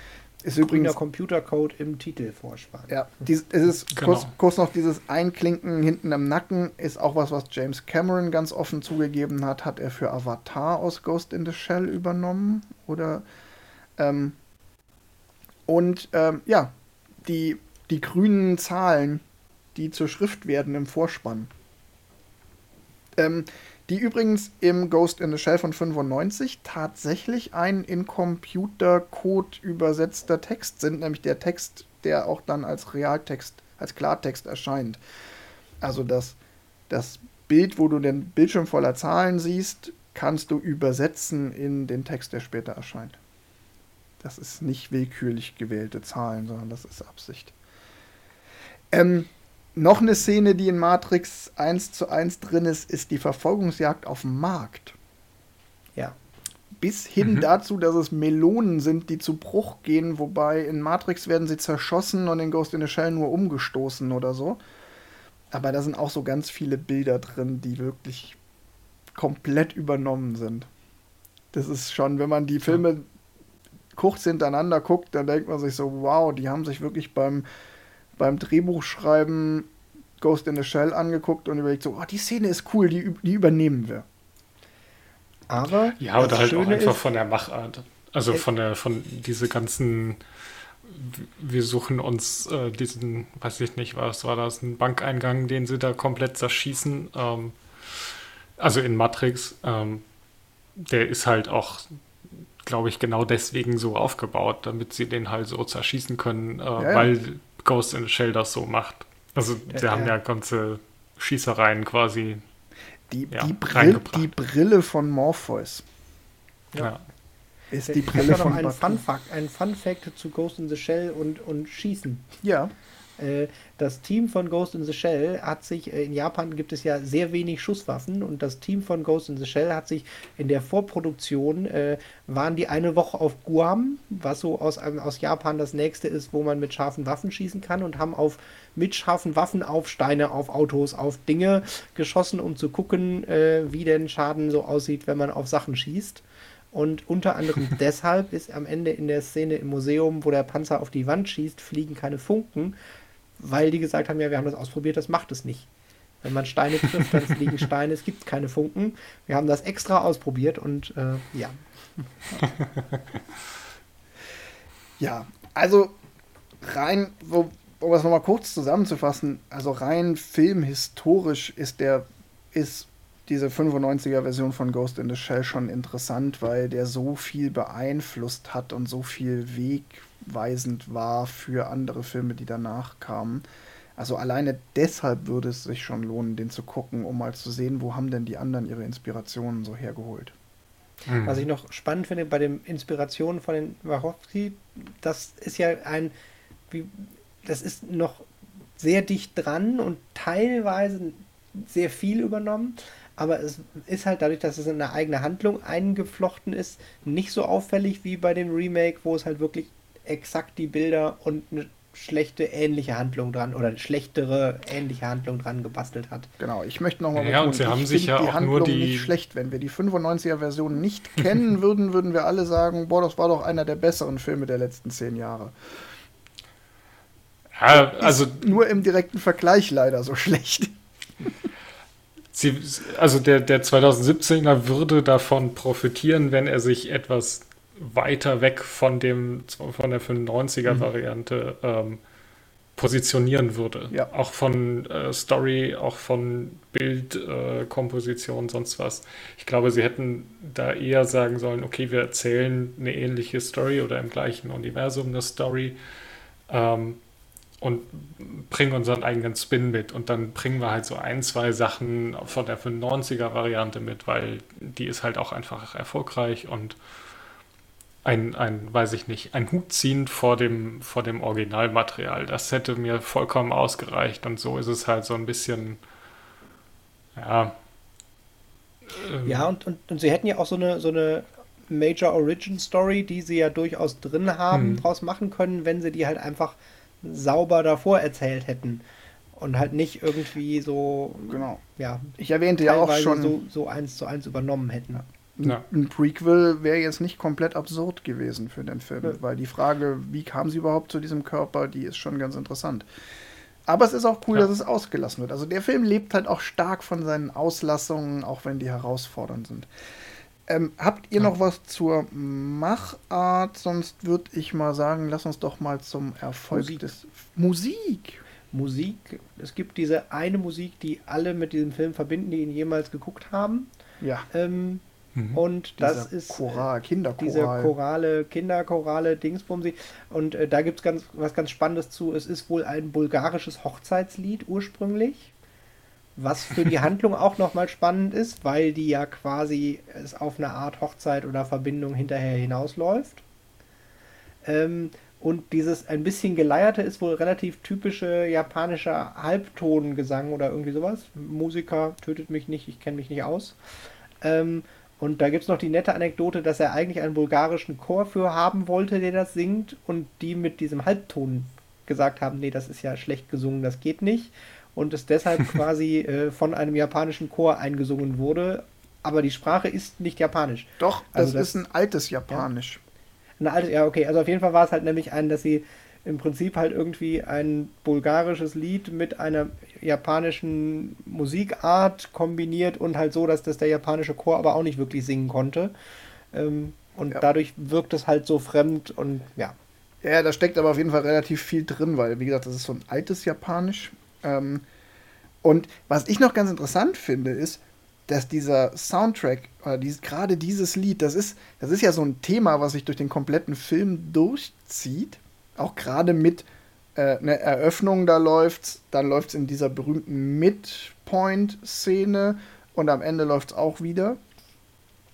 Ist übrigens Computercode im Titelvorspann. Ja, dies, es ist genau. kurz, kurz, noch dieses Einklinken hinten im Nacken ist auch was, was James Cameron ganz offen zugegeben hat. Hat er für Avatar aus Ghost in the Shell übernommen oder ähm, und ähm, ja, die die grünen Zahlen, die zur Schrift werden im Vorspann. Ähm, die übrigens im Ghost in the Shell von 95 tatsächlich ein in Computercode übersetzter Text sind, nämlich der Text, der auch dann als Realtext, als Klartext erscheint. Also das, das Bild, wo du den Bildschirm voller Zahlen siehst, kannst du übersetzen in den Text, der später erscheint. Das ist nicht willkürlich gewählte Zahlen, sondern das ist Absicht. Ähm, noch eine Szene, die in Matrix 1 zu 1 drin ist, ist die Verfolgungsjagd auf dem Markt. Ja. Bis hin mhm. dazu, dass es Melonen sind, die zu Bruch gehen, wobei in Matrix werden sie zerschossen und in Ghost in the Shell nur umgestoßen oder so. Aber da sind auch so ganz viele Bilder drin, die wirklich komplett übernommen sind. Das ist schon, wenn man die Filme ja. kurz hintereinander guckt, dann denkt man sich so, wow, die haben sich wirklich beim beim Drehbuchschreiben Ghost in the Shell angeguckt und überlegt so, oh, die Szene ist cool, die, die übernehmen wir. Aber ja, oder halt Schöne auch einfach von der Machart. Also von der, von diese ganzen, wir suchen uns äh, diesen, weiß ich nicht, was war das, ein Bankeingang, den sie da komplett zerschießen. Ähm, also in Matrix, ähm, der ist halt auch, glaube ich, genau deswegen so aufgebaut, damit sie den halt so zerschießen können, äh, ja, weil Ghost in the Shell das so macht. Also sie ja, haben ja ganze Schießereien quasi. Die, ja, die, Brill, die Brille von Morpheus. Ja. Ist die Brille von noch ein Fun, Fact, ein Fun Fact zu Ghost in the Shell und, und Schießen. Ja. Äh, das Team von Ghost in the Shell hat sich, äh, in Japan gibt es ja sehr wenig Schusswaffen und das Team von Ghost in the Shell hat sich in der Vorproduktion, äh, waren die eine Woche auf Guam, was so aus, aus Japan das nächste ist, wo man mit scharfen Waffen schießen kann und haben auf mit scharfen Waffen auf Steine, auf Autos, auf Dinge geschossen, um zu gucken, äh, wie denn Schaden so aussieht, wenn man auf Sachen schießt. Und unter anderem deshalb ist am Ende in der Szene im Museum, wo der Panzer auf die Wand schießt, fliegen keine Funken, weil die gesagt haben, ja, wir haben das ausprobiert, das macht es nicht. Wenn man Steine trifft, dann fliegen Steine, es gibt keine Funken. Wir haben das extra ausprobiert und äh, ja. ja, also rein, um es nochmal kurz zusammenzufassen, also rein filmhistorisch ist der, ist diese 95er Version von Ghost in the Shell schon interessant, weil der so viel beeinflusst hat und so viel Weg wegweisend war für andere Filme, die danach kamen. Also alleine deshalb würde es sich schon lohnen, den zu gucken, um mal zu sehen, wo haben denn die anderen ihre Inspirationen so hergeholt. Mhm. Was ich noch spannend finde bei den Inspirationen von den Wachowski, das ist ja ein, wie, das ist noch sehr dicht dran und teilweise sehr viel übernommen, aber es ist halt dadurch, dass es in eine eigene Handlung eingeflochten ist, nicht so auffällig wie bei dem Remake, wo es halt wirklich exakt die Bilder und eine schlechte ähnliche Handlung dran oder eine schlechtere ähnliche Handlung dran gebastelt hat. Genau, ich möchte nochmal Ja, und sie haben sich ja die auch Handlung nur die- nicht schlecht. Wenn wir die 95er-Version nicht kennen würden, würden wir alle sagen, boah, das war doch einer der besseren Filme der letzten zehn Jahre. Ja, also Ist nur im direkten Vergleich leider so schlecht. Sie, also der, der 2017er würde davon profitieren, wenn er sich etwas weiter weg von dem von der 95er Variante ähm, positionieren würde. Ja. Auch von äh, Story, auch von Bildkomposition, äh, sonst was. Ich glaube, sie hätten da eher sagen sollen, okay, wir erzählen eine ähnliche Story oder im gleichen Universum eine Story. Ähm, und bringen unseren eigenen Spin mit. Und dann bringen wir halt so ein, zwei Sachen von der 95er-Variante mit, weil die ist halt auch einfach erfolgreich und ein, ein, weiß ich nicht, ein Hut ziehen vor dem, vor dem Originalmaterial. Das hätte mir vollkommen ausgereicht. Und so ist es halt so ein bisschen, ja. ähm, Ja, und, und, und sie hätten ja auch so eine, so eine Major Origin Story, die sie ja durchaus drin haben, Hm. draus machen können, wenn sie die halt einfach sauber davor erzählt hätten. Und halt nicht irgendwie so, Genau. ja, Ich erwähnte ja auch schon, so, so eins zu eins übernommen hätten. Ja. ein Prequel wäre jetzt nicht komplett absurd gewesen für den Film, Nö. weil die Frage, wie kam sie überhaupt zu diesem Körper, die ist schon ganz interessant. Aber es ist auch cool, Ja. dass es ausgelassen wird. Also der Film lebt halt auch stark von seinen Auslassungen, auch wenn die herausfordernd sind. Ähm, habt ihr Ja. noch was zur Machart? Sonst würde ich mal sagen, lass uns doch mal zum Erfolg Musik. des Musik. Musik, es gibt diese eine Musik, die alle mit diesem Film verbinden, die ihn jemals geguckt haben. Ja, Ähm, Mhm. und das dieser ist äh, Choral, diese Kinderchoral. Chorale, Kinderchorale, Dingsbumsi. Und äh, da gibt es ganz, was ganz Spannendes zu. Es ist wohl ein bulgarisches Hochzeitslied ursprünglich. Was für die Handlung auch nochmal spannend ist, weil die ja quasi es auf eine Art Hochzeit oder Verbindung hinterher hinausläuft. Ähm, und dieses ein bisschen geleierte ist wohl relativ typische japanischer Halbtongesang oder irgendwie sowas. Musiker tötet mich nicht, ich kenne mich nicht aus. Ähm, und da gibt es noch die nette Anekdote, dass er eigentlich einen bulgarischen Chor für haben wollte, der das singt, und die mit diesem Halbton gesagt haben, nee, das ist ja schlecht gesungen, das geht nicht. Und es deshalb quasi äh, von einem japanischen Chor eingesungen wurde. Aber die Sprache ist nicht japanisch. Doch, das, Also das- ist ein altes Japanisch. Eine alte, ja, okay, also auf jeden Fall war es halt nämlich ein, dass sie im Prinzip halt irgendwie ein bulgarisches Lied mit einer japanischen Musikart kombiniert und halt so, dass das der japanische Chor aber auch nicht wirklich singen konnte. Ähm, und Ja. dadurch wirkt es halt so fremd und ja. Ja, da steckt aber auf jeden Fall relativ viel drin, weil, wie gesagt, das ist so ein altes Japanisch. Ähm, und was ich noch ganz interessant finde, ist, dass dieser Soundtrack, oder dies, gerade dieses Lied, das ist, das ist ja so ein Thema, was sich durch den kompletten Film durchzieht. Auch gerade mit äh, einer Eröffnung, da läuft's, dann läuft's in dieser berühmten Midpoint-Szene und am Ende läuft's auch wieder.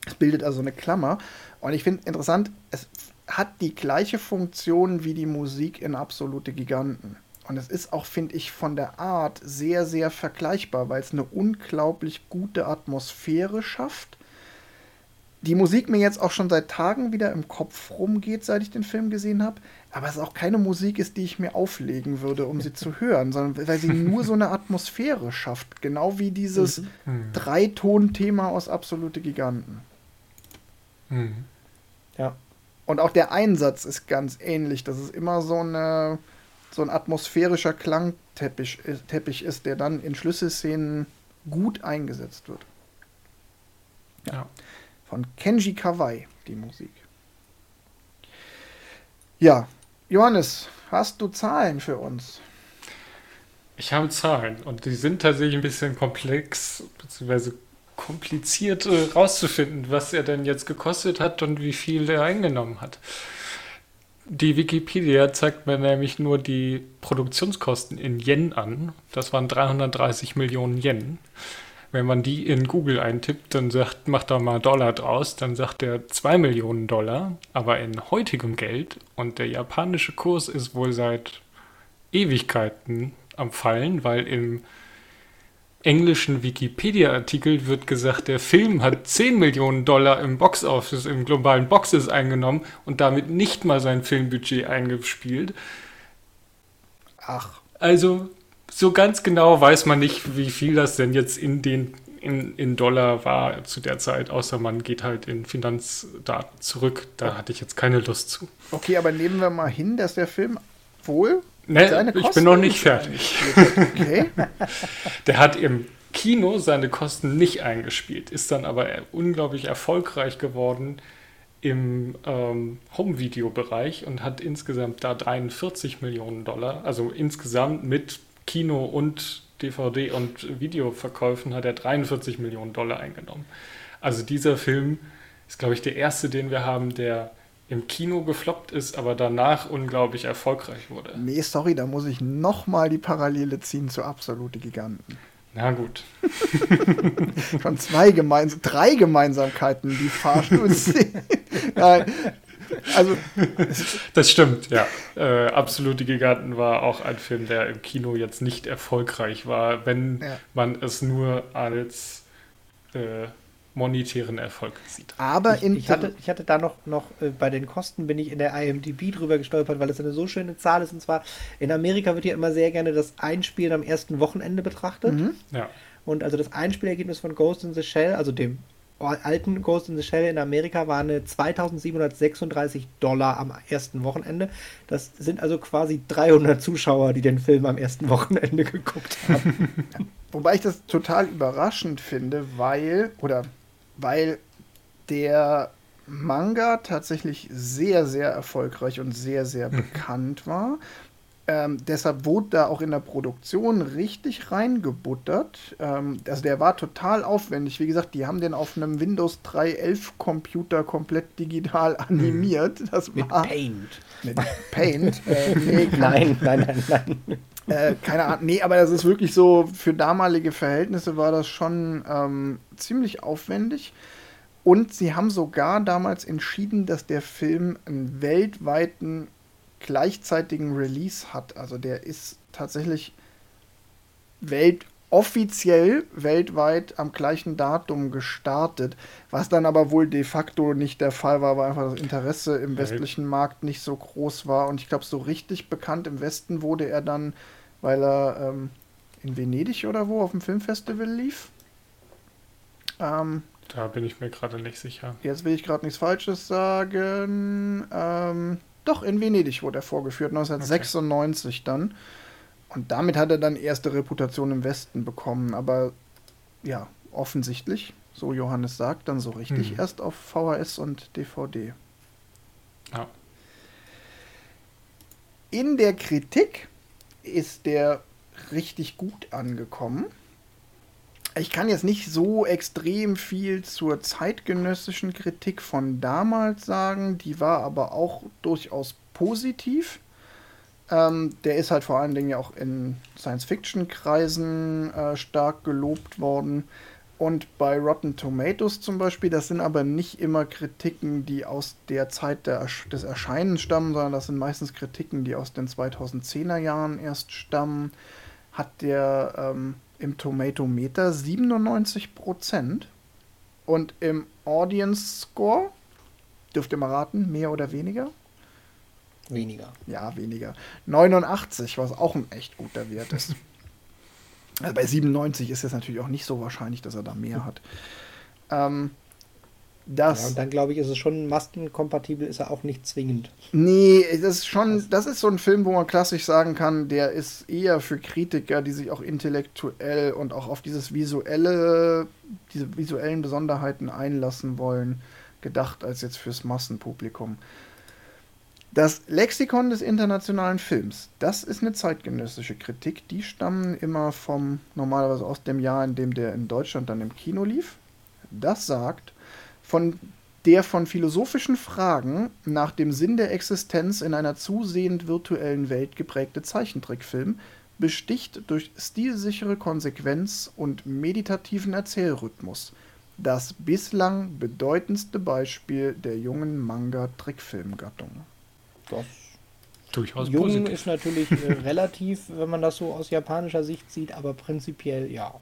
Es bildet also eine Klammer. Und ich finde interessant, es hat die gleiche Funktion wie die Musik in Absolute Giganten. Und es ist auch, finde ich, von der Art sehr, sehr vergleichbar, weil es eine unglaublich gute Atmosphäre schafft. Die Musik mir jetzt auch schon seit Tagen wieder im Kopf rumgeht, seit ich den Film gesehen habe. Aber es auch keine Musik ist, die ich mir auflegen würde, um sie zu hören, sondern weil sie nur so eine Atmosphäre schafft. Genau wie dieses Mhm. Dreiton-Thema aus Absolute Giganten. Mhm. Ja. Und auch der Einsatz ist ganz ähnlich. Das ist immer so, eine, so ein atmosphärischer Klangteppich ist, Teppich ist, der dann in Schlüsselszenen gut eingesetzt wird. Ja. Von Kenji Kawai, die Musik. Ja, Johannes, hast du Zahlen für uns? Ich habe Zahlen und die sind tatsächlich ein bisschen komplex bzw. kompliziert äh, rauszufinden, was er denn jetzt gekostet hat und wie viel er eingenommen hat. Die Wikipedia zeigt mir nämlich nur die Produktionskosten in Yen an. Das waren 330 Millionen Yen. Wenn man die in Google eintippt, dann sagt, macht da mal Dollar draus, dann sagt er 2 Millionen Dollar, aber in heutigem Geld. Und der japanische Kurs ist wohl seit Ewigkeiten am Fallen, weil im englischen Wikipedia-Artikel wird gesagt, der Film hat 10 Millionen Dollar im Boxoffice, im globalen Boxes eingenommen und damit nicht mal sein Filmbudget eingespielt. Ach. Also so ganz genau weiß man nicht, wie viel das denn jetzt in den in, in Dollar war zu der Zeit, außer man geht halt in Finanzdaten zurück. Da hatte ich jetzt keine Lust zu. Okay, aber nehmen wir mal hin, dass der Film wohl Ne, ich bin noch nicht fertig. Okay. Der hat im Kino seine Kosten nicht eingespielt, ist dann aber unglaublich erfolgreich geworden im ähm, Home-Video-Bereich und hat insgesamt da 43 Millionen Dollar, also insgesamt mit Kino und DVD und Videoverkäufen hat er 43 Millionen Dollar eingenommen. Also dieser Film ist, glaube ich, der erste, den wir haben, der im Kino gefloppt ist, aber danach unglaublich erfolgreich wurde. Nee, sorry, da muss ich nochmal die Parallele ziehen zu Absolute Giganten. Na gut. Schon zwei gemeinsam, drei Gemeinsamkeiten, die Fahrstuhl sehen. Nein. Also, Das stimmt, ja. Äh, Absolute Giganten war auch ein Film, der im Kino jetzt nicht erfolgreich war, wenn Ja. man es nur als äh, monetären Erfolg sieht. aber Ich, in ich, hatte, ich hatte da noch, noch äh, bei den Kosten bin ich in der IMDb drüber gestolpert, weil es eine so schöne Zahl ist. Und zwar in Amerika wird ja immer sehr gerne das Einspielen am ersten Wochenende betrachtet. Ja. Und also das Einspielergebnis von Ghost in the Shell, also dem alten Ghost in the Shell in Amerika, war eine 2736 Dollar am ersten Wochenende. Das sind also quasi 300 Zuschauer, die den Film am ersten Wochenende geguckt haben. Wobei ich das total überraschend finde, weil, oder weil der Manga tatsächlich sehr, sehr erfolgreich und sehr, sehr bekannt war. Ähm, deshalb wurde da auch in der Produktion richtig reingebuttert. Ähm, also der war total aufwendig. Wie gesagt, die haben den auf einem Windows 3.11 Computer komplett digital animiert. Das Mit war Paint. mit Paint. äh, nee, Nein, nein, nein, nein. Äh, keine Ahnung. Nee, aber das ist wirklich so, für damalige Verhältnisse war das schon ähm, ziemlich aufwendig. Und sie haben sogar damals entschieden, dass der Film einen weltweiten gleichzeitigen Release hat. Also der ist tatsächlich welt offiziell weltweit am gleichen Datum gestartet, was dann aber wohl de facto nicht der Fall war, weil einfach das Interesse im westlichen Markt nicht so groß war. Und ich glaube, so richtig bekannt im Westen wurde er dann, weil er ähm, in Venedig oder wo auf dem Filmfestival lief. Ähm, Da bin ich mir gerade nicht sicher. Jetzt will ich gerade nichts Falsches sagen. Ähm, doch, in Venedig wurde er vorgeführt, 1996 dann. Und damit hat er dann erste Reputation im Westen bekommen. Aber ja, offensichtlich, so Johannes sagt, dann so richtig Hm. erst auf VHS und DVD. Ja. In der Kritik ist der richtig gut angekommen. Ich kann jetzt nicht so extrem viel zur zeitgenössischen Kritik von damals sagen, die war aber auch durchaus positiv. Ähm, der ist halt vor allen Dingen ja auch in Science-Fiction-Kreisen äh, stark gelobt worden. Und bei Rotten Tomatoes zum Beispiel, das sind aber nicht immer Kritiken, die aus der Zeit der, des Erscheinens stammen, sondern das sind meistens Kritiken, die aus den 2010er Jahren erst stammen, hat der ähm, im Tomatometer 97 Prozent und im Audience Score, dürft ihr mal raten, mehr oder weniger? Weniger. Ja, weniger. 89, was auch ein echt guter Wert ist. Also bei 97 ist es natürlich auch nicht so wahrscheinlich, dass er da mehr hat. Ähm, Ja, das, und dann glaube ich, ist es schon mastenkompatibel, ist er auch nicht zwingend. nee, das ist schon, das ist so ein Film, wo man klassisch sagen kann, der ist eher für Kritiker, die sich auch intellektuell und auch auf dieses visuelle, diese visuellen Besonderheiten einlassen wollen, gedacht als jetzt fürs Massenpublikum. Das Lexikon des internationalen Films, das ist eine zeitgenössische Kritik. Die stammen immer vom, normalerweise aus dem Jahr, in dem der in Deutschland dann im Kino lief. Das sagt, von der von philosophischen Fragen nach dem Sinn der Existenz in einer zusehend virtuellen Welt geprägte Zeichentrickfilm besticht durch stilsichere Konsequenz und meditativen Erzählrhythmus. Das bislang bedeutendste Beispiel der jungen Manga-Trickfilmgattung. Das Durchaus Jung positiv. ist natürlich äh, relativ, wenn man das so aus japanischer Sicht sieht, aber prinzipiell ja.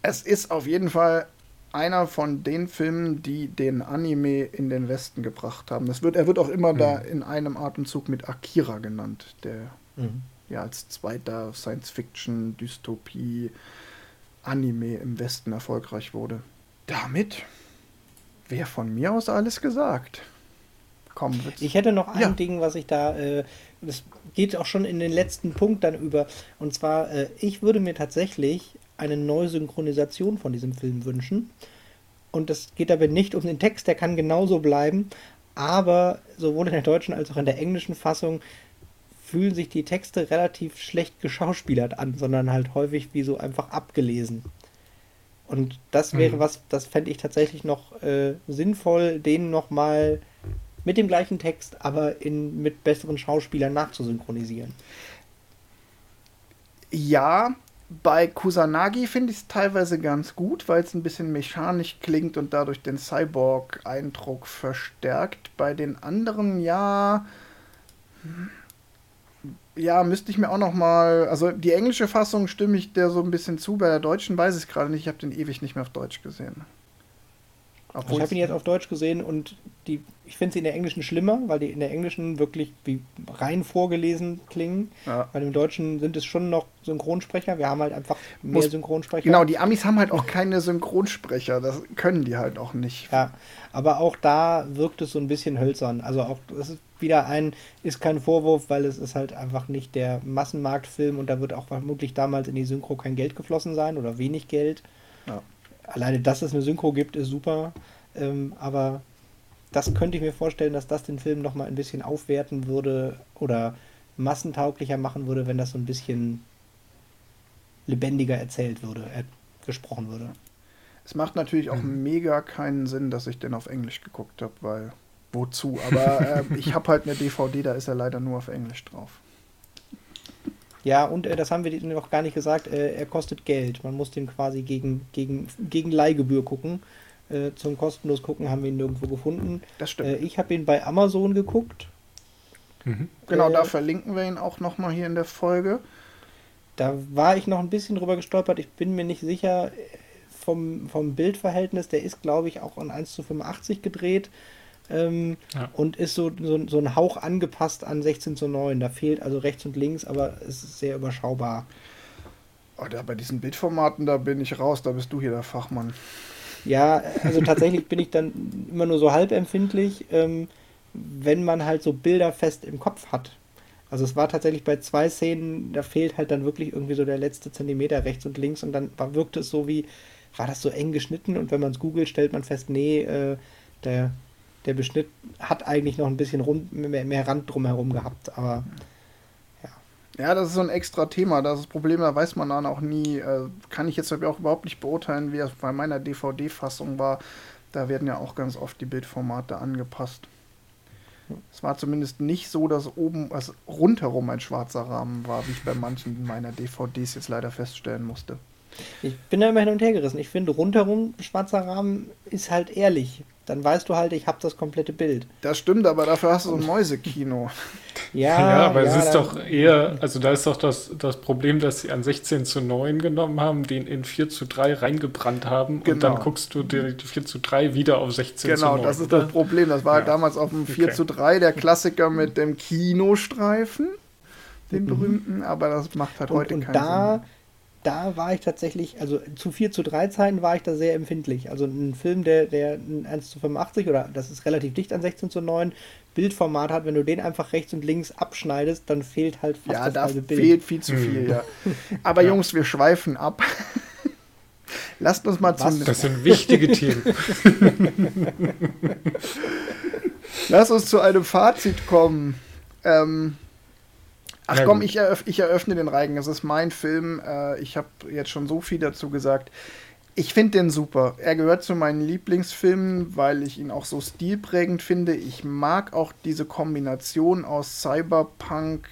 Es ist auf jeden Fall einer von den Filmen, die den Anime in den Westen gebracht haben. Das wird, er wird auch immer mhm. da in einem Atemzug mit Akira genannt, der mhm. ja als zweiter Science-Fiction-Dystopie-Anime im Westen erfolgreich wurde. Damit wäre von mir aus alles gesagt. Komm, ich hätte noch ein ja. Ding, was ich da, äh, das geht auch schon in den letzten Punkt dann über. Und zwar, äh, ich würde mir tatsächlich eine neue Synchronisation von diesem Film wünschen. Und das geht dabei nicht um den Text, der kann genauso bleiben. Aber sowohl in der deutschen als auch in der englischen Fassung fühlen sich die Texte relativ schlecht geschauspielert an, sondern halt häufig wie so einfach abgelesen. Und das wäre mhm. was, das fände ich tatsächlich noch äh, sinnvoll, den nochmal mit dem gleichen Text, aber in, mit besseren Schauspielern nachzusynchronisieren. Ja, bei Kusanagi finde ich es teilweise ganz gut, weil es ein bisschen mechanisch klingt und dadurch den Cyborg-Eindruck verstärkt. Bei den anderen, ja. Ja, müsste ich mir auch noch mal. Also die englische Fassung stimme ich der so ein bisschen zu. Bei der deutschen weiß ich es gerade nicht. Ich habe den ewig nicht mehr auf Deutsch gesehen. Obwohl ich habe ihn jetzt auf Deutsch gesehen und die, ich finde sie in der Englischen schlimmer, weil die in der Englischen wirklich wie rein vorgelesen klingen. Ja. Weil im Deutschen sind es schon noch Synchronsprecher. Wir haben halt einfach mehr Muss, Synchronsprecher. Genau, die Amis haben halt auch keine Synchronsprecher. Das können die halt auch nicht. Ja, aber auch da wirkt es so ein bisschen hölzern. Also auch, das ist wieder ein, ist kein Vorwurf, weil es ist halt einfach nicht der Massenmarktfilm und da wird auch vermutlich damals in die Synchro kein Geld geflossen sein oder wenig Geld. Ja alleine, dass es eine Synchro gibt, ist super. Ähm, aber das könnte ich mir vorstellen, dass das den Film nochmal ein bisschen aufwerten würde oder massentauglicher machen würde, wenn das so ein bisschen lebendiger erzählt würde, äh, gesprochen würde. Es macht natürlich auch mhm. mega keinen Sinn, dass ich den auf Englisch geguckt habe, weil wozu? Aber äh, ich habe halt eine DVD, da ist er leider nur auf Englisch drauf. Ja, und äh, das haben wir noch gar nicht gesagt, äh, er kostet Geld. Man muss den quasi gegen, gegen, gegen Leihgebühr gucken. Äh, zum kostenlos gucken haben wir ihn nirgendwo gefunden. Das stimmt. Äh, ich habe ihn bei Amazon geguckt. Mhm. Genau, da äh, verlinken wir ihn auch nochmal hier in der Folge. Da war ich noch ein bisschen drüber gestolpert. Ich bin mir nicht sicher äh, vom, vom Bildverhältnis. Der ist, glaube ich, auch an 1 zu 85 gedreht. Ähm, ja. Und ist so, so, so ein Hauch angepasst an 16 zu 9. Da fehlt also rechts und links, aber es ist sehr überschaubar. Oh, da, bei diesen Bildformaten, da bin ich raus, da bist du hier der Fachmann. Ja, also tatsächlich bin ich dann immer nur so halb empfindlich, ähm, wenn man halt so Bilder fest im Kopf hat. Also es war tatsächlich bei zwei Szenen, da fehlt halt dann wirklich irgendwie so der letzte Zentimeter rechts und links und dann war, wirkte es so wie, war das so eng geschnitten und wenn man es googelt, stellt man fest, nee, äh, der, der Beschnitt hat eigentlich noch ein bisschen rund, mehr, mehr Rand drumherum gehabt, aber ja. Ja, das ist so ein extra Thema. Das, das Problem, da weiß man dann auch nie, äh, kann ich jetzt auch überhaupt nicht beurteilen, wie es bei meiner DVD-Fassung war. Da werden ja auch ganz oft die Bildformate angepasst. Es war zumindest nicht so, dass oben, also rundherum ein schwarzer Rahmen war, wie ich bei manchen meiner DVDs jetzt leider feststellen musste. Ich bin da immer hin und her gerissen. Ich finde, rundherum schwarzer Rahmen ist halt ehrlich. Dann weißt du halt, ich habe das komplette Bild. Das stimmt, aber dafür hast du so ein Mäusekino. ja, ja, aber ja, es ist doch eher, also da ist doch das, das Problem, dass sie an 16 zu 9 genommen haben, den in 4 zu 3 reingebrannt haben genau. und dann genau. guckst du dir die 4 zu 3 wieder auf 16 genau, zu 9. Genau, das ist das Problem. Das war ja. damals auf dem 4 okay. zu 3 der Klassiker mit dem Kinostreifen, den mhm. berühmten, aber das macht halt und, heute und keinen da, Sinn da war ich tatsächlich, also zu 4 zu 3 Zeiten war ich da sehr empfindlich. Also ein Film, der, der 1 zu 85 oder das ist relativ dicht an 16 zu 9 Bildformat hat, wenn du den einfach rechts und links abschneidest, dann fehlt halt fast ja, das da halbe Bild. fehlt viel zu viel, ja. Aber ja. Jungs, wir schweifen ab. Lasst uns mal zum. Das sind wichtige Themen. Lass uns zu einem Fazit kommen. Ähm, Ach ja, komm, ich, eröff ich, eröffne den Reigen. Es ist mein Film. Äh, ich habe jetzt schon so viel dazu gesagt. Ich finde den super. Er gehört zu meinen Lieblingsfilmen, weil ich ihn auch so stilprägend finde. Ich mag auch diese Kombination aus Cyberpunk,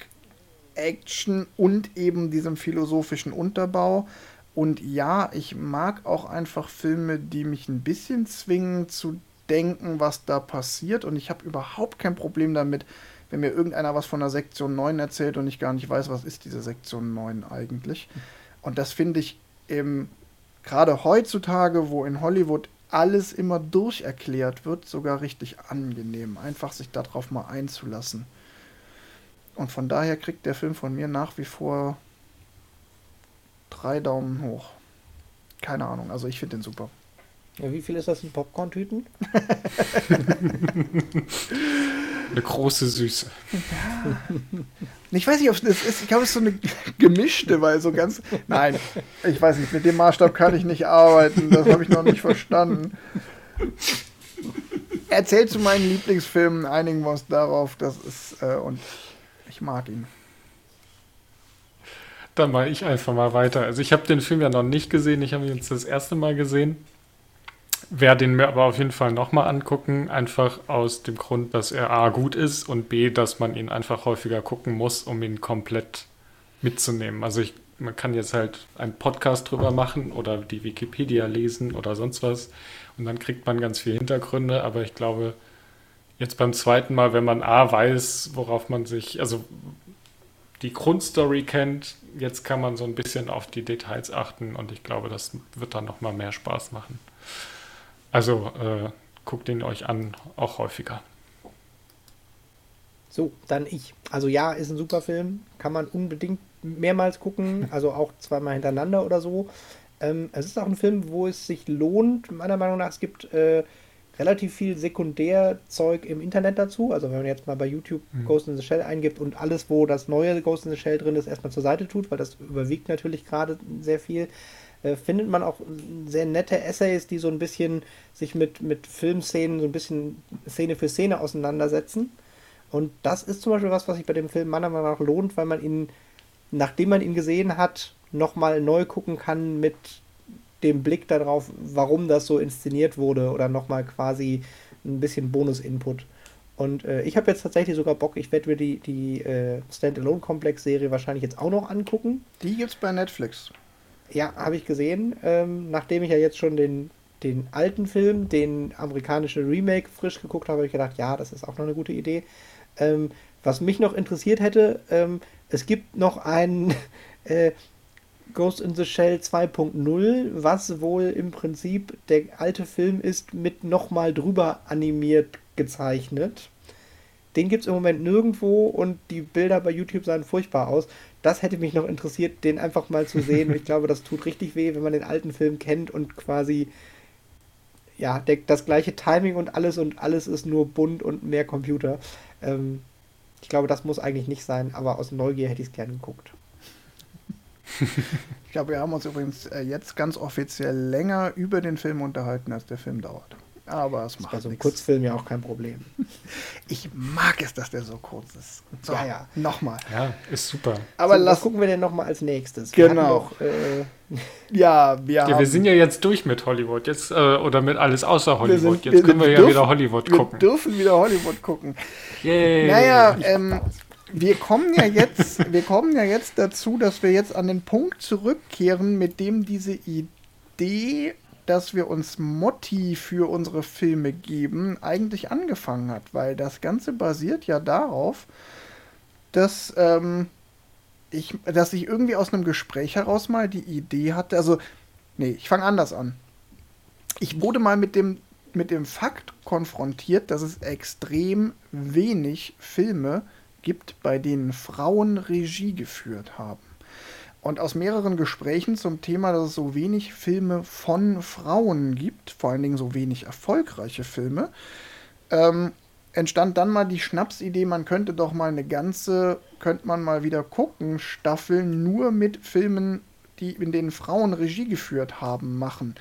Action und eben diesem philosophischen Unterbau. Und ja, ich mag auch einfach Filme, die mich ein bisschen zwingen zu denken, was da passiert. Und ich habe überhaupt kein Problem damit, wenn mir irgendeiner was von der Sektion 9 erzählt und ich gar nicht weiß, was ist diese Sektion 9 eigentlich. Und das finde ich im gerade heutzutage, wo in Hollywood alles immer durcherklärt wird, sogar richtig angenehm, einfach sich darauf mal einzulassen. Und von daher kriegt der Film von mir nach wie vor drei Daumen hoch. Keine Ahnung, also ich finde den super. Ja, wie viel ist das in Popcorn-Tüten? Eine große Süße. Ja. Ich weiß nicht, ob es ist. Ich glaube, es ist so eine gemischte, weil so ganz. Nein, ich weiß nicht, mit dem Maßstab kann ich nicht arbeiten. Das habe ich noch nicht verstanden. Erzähl zu meinen Lieblingsfilmen, einigen wir uns darauf. Das ist. Äh, und ich mag ihn. Dann mache ich einfach mal weiter. Also, ich habe den Film ja noch nicht gesehen. Ich habe ihn jetzt das erste Mal gesehen werde ihn mir aber auf jeden Fall nochmal angucken, einfach aus dem Grund, dass er A gut ist und B, dass man ihn einfach häufiger gucken muss, um ihn komplett mitzunehmen. Also ich, man kann jetzt halt einen Podcast drüber machen oder die Wikipedia lesen oder sonst was und dann kriegt man ganz viele Hintergründe, aber ich glaube, jetzt beim zweiten Mal, wenn man A weiß, worauf man sich, also die Grundstory kennt, jetzt kann man so ein bisschen auf die Details achten und ich glaube, das wird dann nochmal mehr Spaß machen. Also äh, guckt ihn euch an, auch häufiger. So, dann ich. Also ja, ist ein super Film. Kann man unbedingt mehrmals gucken, also auch zweimal hintereinander oder so. Ähm, es ist auch ein Film, wo es sich lohnt, meiner Meinung nach. Es gibt äh, relativ viel Sekundärzeug im Internet dazu. Also wenn man jetzt mal bei YouTube mhm. Ghost in the Shell eingibt und alles, wo das neue Ghost in the Shell drin ist, erstmal zur Seite tut, weil das überwiegt natürlich gerade sehr viel. Äh, findet man auch sehr nette Essays, die so ein bisschen sich mit, mit Filmszenen so ein bisschen Szene für Szene auseinandersetzen. Und das ist zum Beispiel was, was sich bei dem Film meiner Meinung nach lohnt, weil man ihn, nachdem man ihn gesehen hat, nochmal neu gucken kann mit dem Blick darauf, warum das so inszeniert wurde oder nochmal quasi ein bisschen Bonus-Input. Und äh, ich habe jetzt tatsächlich sogar Bock, ich werde mir die, die äh, Standalone-Komplex-Serie wahrscheinlich jetzt auch noch angucken. Die gibt's bei Netflix. Ja, habe ich gesehen. Ähm, nachdem ich ja jetzt schon den, den alten Film, den amerikanischen Remake frisch geguckt habe, habe ich gedacht, ja, das ist auch noch eine gute Idee. Ähm, was mich noch interessiert hätte, ähm, es gibt noch ein äh, Ghost in the Shell 2.0, was wohl im Prinzip der alte Film ist, mit nochmal drüber animiert gezeichnet. Den gibt es im Moment nirgendwo und die Bilder bei YouTube sahen furchtbar aus das hätte mich noch interessiert, den einfach mal zu sehen. Ich glaube, das tut richtig weh, wenn man den alten Film kennt und quasi ja, der, das gleiche Timing und alles und alles ist nur bunt und mehr Computer. Ähm, ich glaube, das muss eigentlich nicht sein, aber aus Neugier hätte ich es gerne geguckt. ich glaube, wir haben uns übrigens äh, jetzt ganz offiziell länger über den Film unterhalten, als der Film dauert. Aber es macht bei so einem Kurzfilm ja auch kein Problem. Ich mag es, dass der so kurz ist. So, ja, ja. Nochmal. Ja, ist super. Aber so, lass, was gucken wir denn nochmal als nächstes? Genau. Doch, äh, ja, wir, ja, wir sind ja jetzt durch mit Hollywood. Jetzt, äh, oder mit alles außer Hollywood. Sind, jetzt können wir, wir ja dürfen, wieder Hollywood gucken. Wir dürfen wieder Hollywood gucken. Yay. Naja, ähm, wir kommen ja jetzt, wir kommen ja jetzt dazu, dass wir jetzt an den Punkt zurückkehren, mit dem diese Idee dass wir uns Motti für unsere Filme geben, eigentlich angefangen hat, weil das Ganze basiert ja darauf, dass, ähm, ich, dass ich irgendwie aus einem Gespräch heraus mal die Idee hatte, also, nee, ich fange anders an. Ich wurde mal mit dem, mit dem Fakt konfrontiert, dass es extrem wenig Filme gibt, bei denen Frauen Regie geführt haben. Und aus mehreren Gesprächen zum Thema, dass es so wenig Filme von Frauen gibt, vor allen Dingen so wenig erfolgreiche Filme, ähm, entstand dann mal die Schnapsidee, man könnte doch mal eine ganze, könnte man mal wieder gucken, Staffeln nur mit Filmen, die in denen Frauen Regie geführt haben, machen.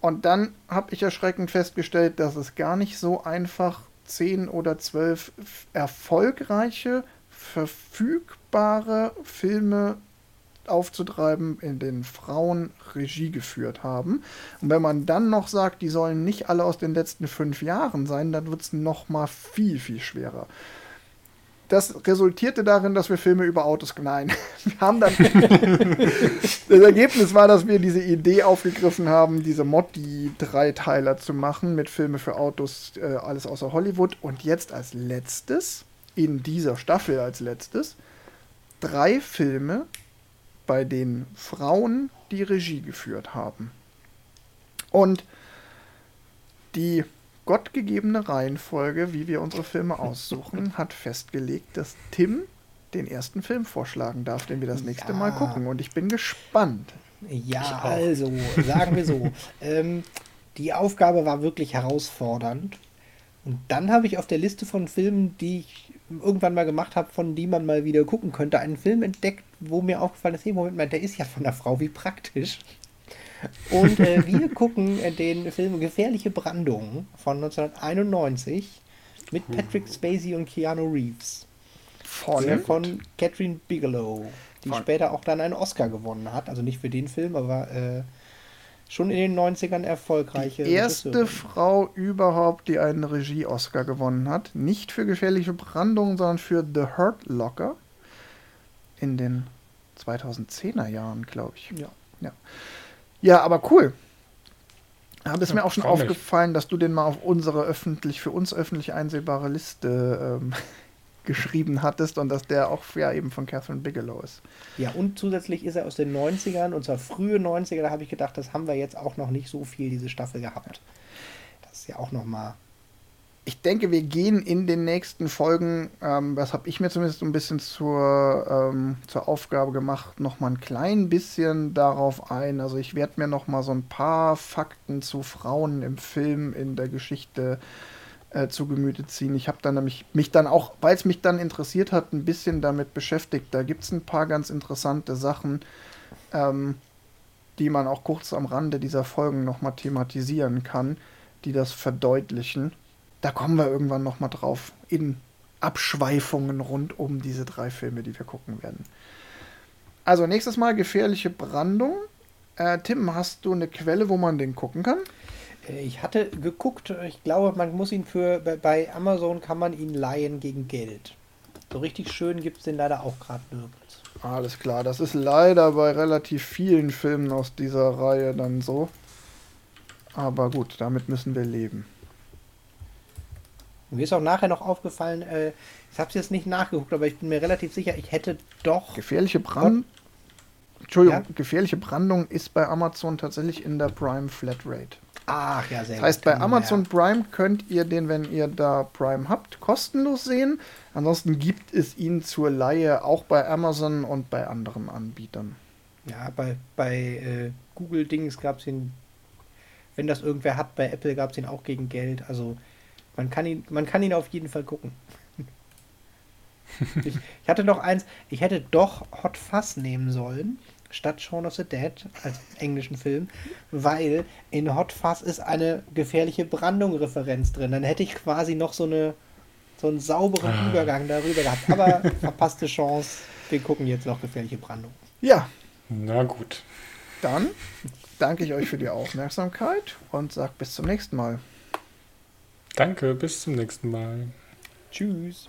Und dann habe ich erschreckend festgestellt, dass es gar nicht so einfach zehn oder zwölf erfolgreiche, verfügbare Filme aufzutreiben, in denen Frauen Regie geführt haben. Und wenn man dann noch sagt, die sollen nicht alle aus den letzten fünf Jahren sein, dann wird es noch mal viel, viel schwerer. Das resultierte darin, dass wir Filme über Autos, nein, wir haben dann, das Ergebnis war, dass wir diese Idee aufgegriffen haben, diese Mod-Dreiteiler zu machen mit Filme für Autos, äh, alles außer Hollywood. Und jetzt als letztes, in dieser Staffel als letztes, drei Filme bei den Frauen, die Regie geführt haben. Und die gottgegebene Reihenfolge, wie wir unsere Filme aussuchen, hat festgelegt, dass Tim den ersten Film vorschlagen darf, den wir das nächste Ja. Mal gucken. Und ich bin gespannt. Ja, also, sagen wir so. ähm, die Aufgabe war wirklich herausfordernd. Und dann habe ich auf der Liste von Filmen, die ich irgendwann mal gemacht habe, von die man mal wieder gucken könnte, einen Film entdeckt, wo mir aufgefallen ist, hey, Moment mal, der ist ja von der Frau, wie praktisch. Und äh, wir gucken äh, den Film Gefährliche Brandung von 1991 mit Patrick Spacey und Keanu Reeves. Von, Der von Catherine Bigelow, die Von- später auch dann einen Oscar gewonnen hat. Also nicht für den Film, aber äh, schon in den 90ern erfolgreiche. die erste Regisseurin. Frau überhaupt, die einen Regie-Oscar gewonnen hat. Nicht für gefährliche Brandung, sondern für The Hurt Locker. In den 2010er Jahren, glaube ich. Ja. Ja. ja, aber cool. Aber es Ja, mir auch schon aufgefallen, dass du den mal auf unsere öffentlich, für uns öffentlich einsehbare Liste ähm, geschrieben hattest und dass der auch ja eben von Catherine Bigelow ist. ja, und zusätzlich ist er aus den 90ern, und zwar frühe 90er, da habe ich gedacht, das haben wir jetzt auch noch nicht so viel, diese Staffel gehabt. Das ist ja auch nochmal. Ich denke, wir gehen in den nächsten Folgen, ähm, das habe ich mir zumindest so ein bisschen zur, ähm, zur Aufgabe gemacht, noch mal ein klein bisschen darauf ein. Also ich werde mir noch mal so ein paar Fakten zu Frauen im Film, in der Geschichte äh, zu Gemüte ziehen. Ich habe dann nämlich mich dann auch, weil es mich dann interessiert hat, ein bisschen damit beschäftigt. Da gibt es ein paar ganz interessante Sachen, ähm, die man auch kurz am Rande dieser Folgen noch mal thematisieren kann, die das verdeutlichen. Da kommen wir irgendwann noch mal drauf in Abschweifungen rund um diese drei Filme, die wir gucken werden. Also nächstes Mal gefährliche Brandung. Äh, Tim, hast du eine Quelle, wo man den gucken kann? Ich hatte geguckt, ich glaube, man muss ihn für, bei- Amazon kann man ihn leihen gegen Geld. So richtig schön gibt es den leider auch gerade nirgends. Alles klar, das ist leider bei relativ vielen Filmen aus dieser Reihe dann so. Aber gut, damit müssen wir leben. Mir ist auch nachher noch aufgefallen, äh, ich habe es jetzt nicht nachgeguckt, aber ich bin mir relativ sicher, ich hätte doch. Gefährliche Brandung. Entschuldigung, Ja? gefährliche Brandung ist bei Amazon tatsächlich in der Prime Flatrate. Ach ja, sehr Das heißt, gut. bei Amazon ja. Prime könnt ihr den, wenn ihr da Prime habt, kostenlos sehen. Ansonsten gibt es ihn zur Leihe auch bei Amazon und bei anderen Anbietern. Ja, bei, bei äh, Google Dings gab es ihn, wenn das irgendwer hat, bei Apple gab es ihn auch gegen Geld. Also man kann ihn, man kann ihn auf jeden Fall gucken. ich, ich hatte noch eins, ich hätte doch Hot Fuzz nehmen sollen, statt Shaun of the Dead als englischen Film, weil in Hot Fuzz ist eine gefährliche Brandung-Referenz drin. Dann hätte ich quasi noch so eine so einen sauberen Ah. Übergang darüber gehabt. Aber verpasste Chance. Wir gucken jetzt noch gefährliche Brandung. Ja, Na gut. dann danke ich euch für die Aufmerksamkeit und sage bis zum nächsten Mal. Danke, bis zum nächsten Mal. Tschüss.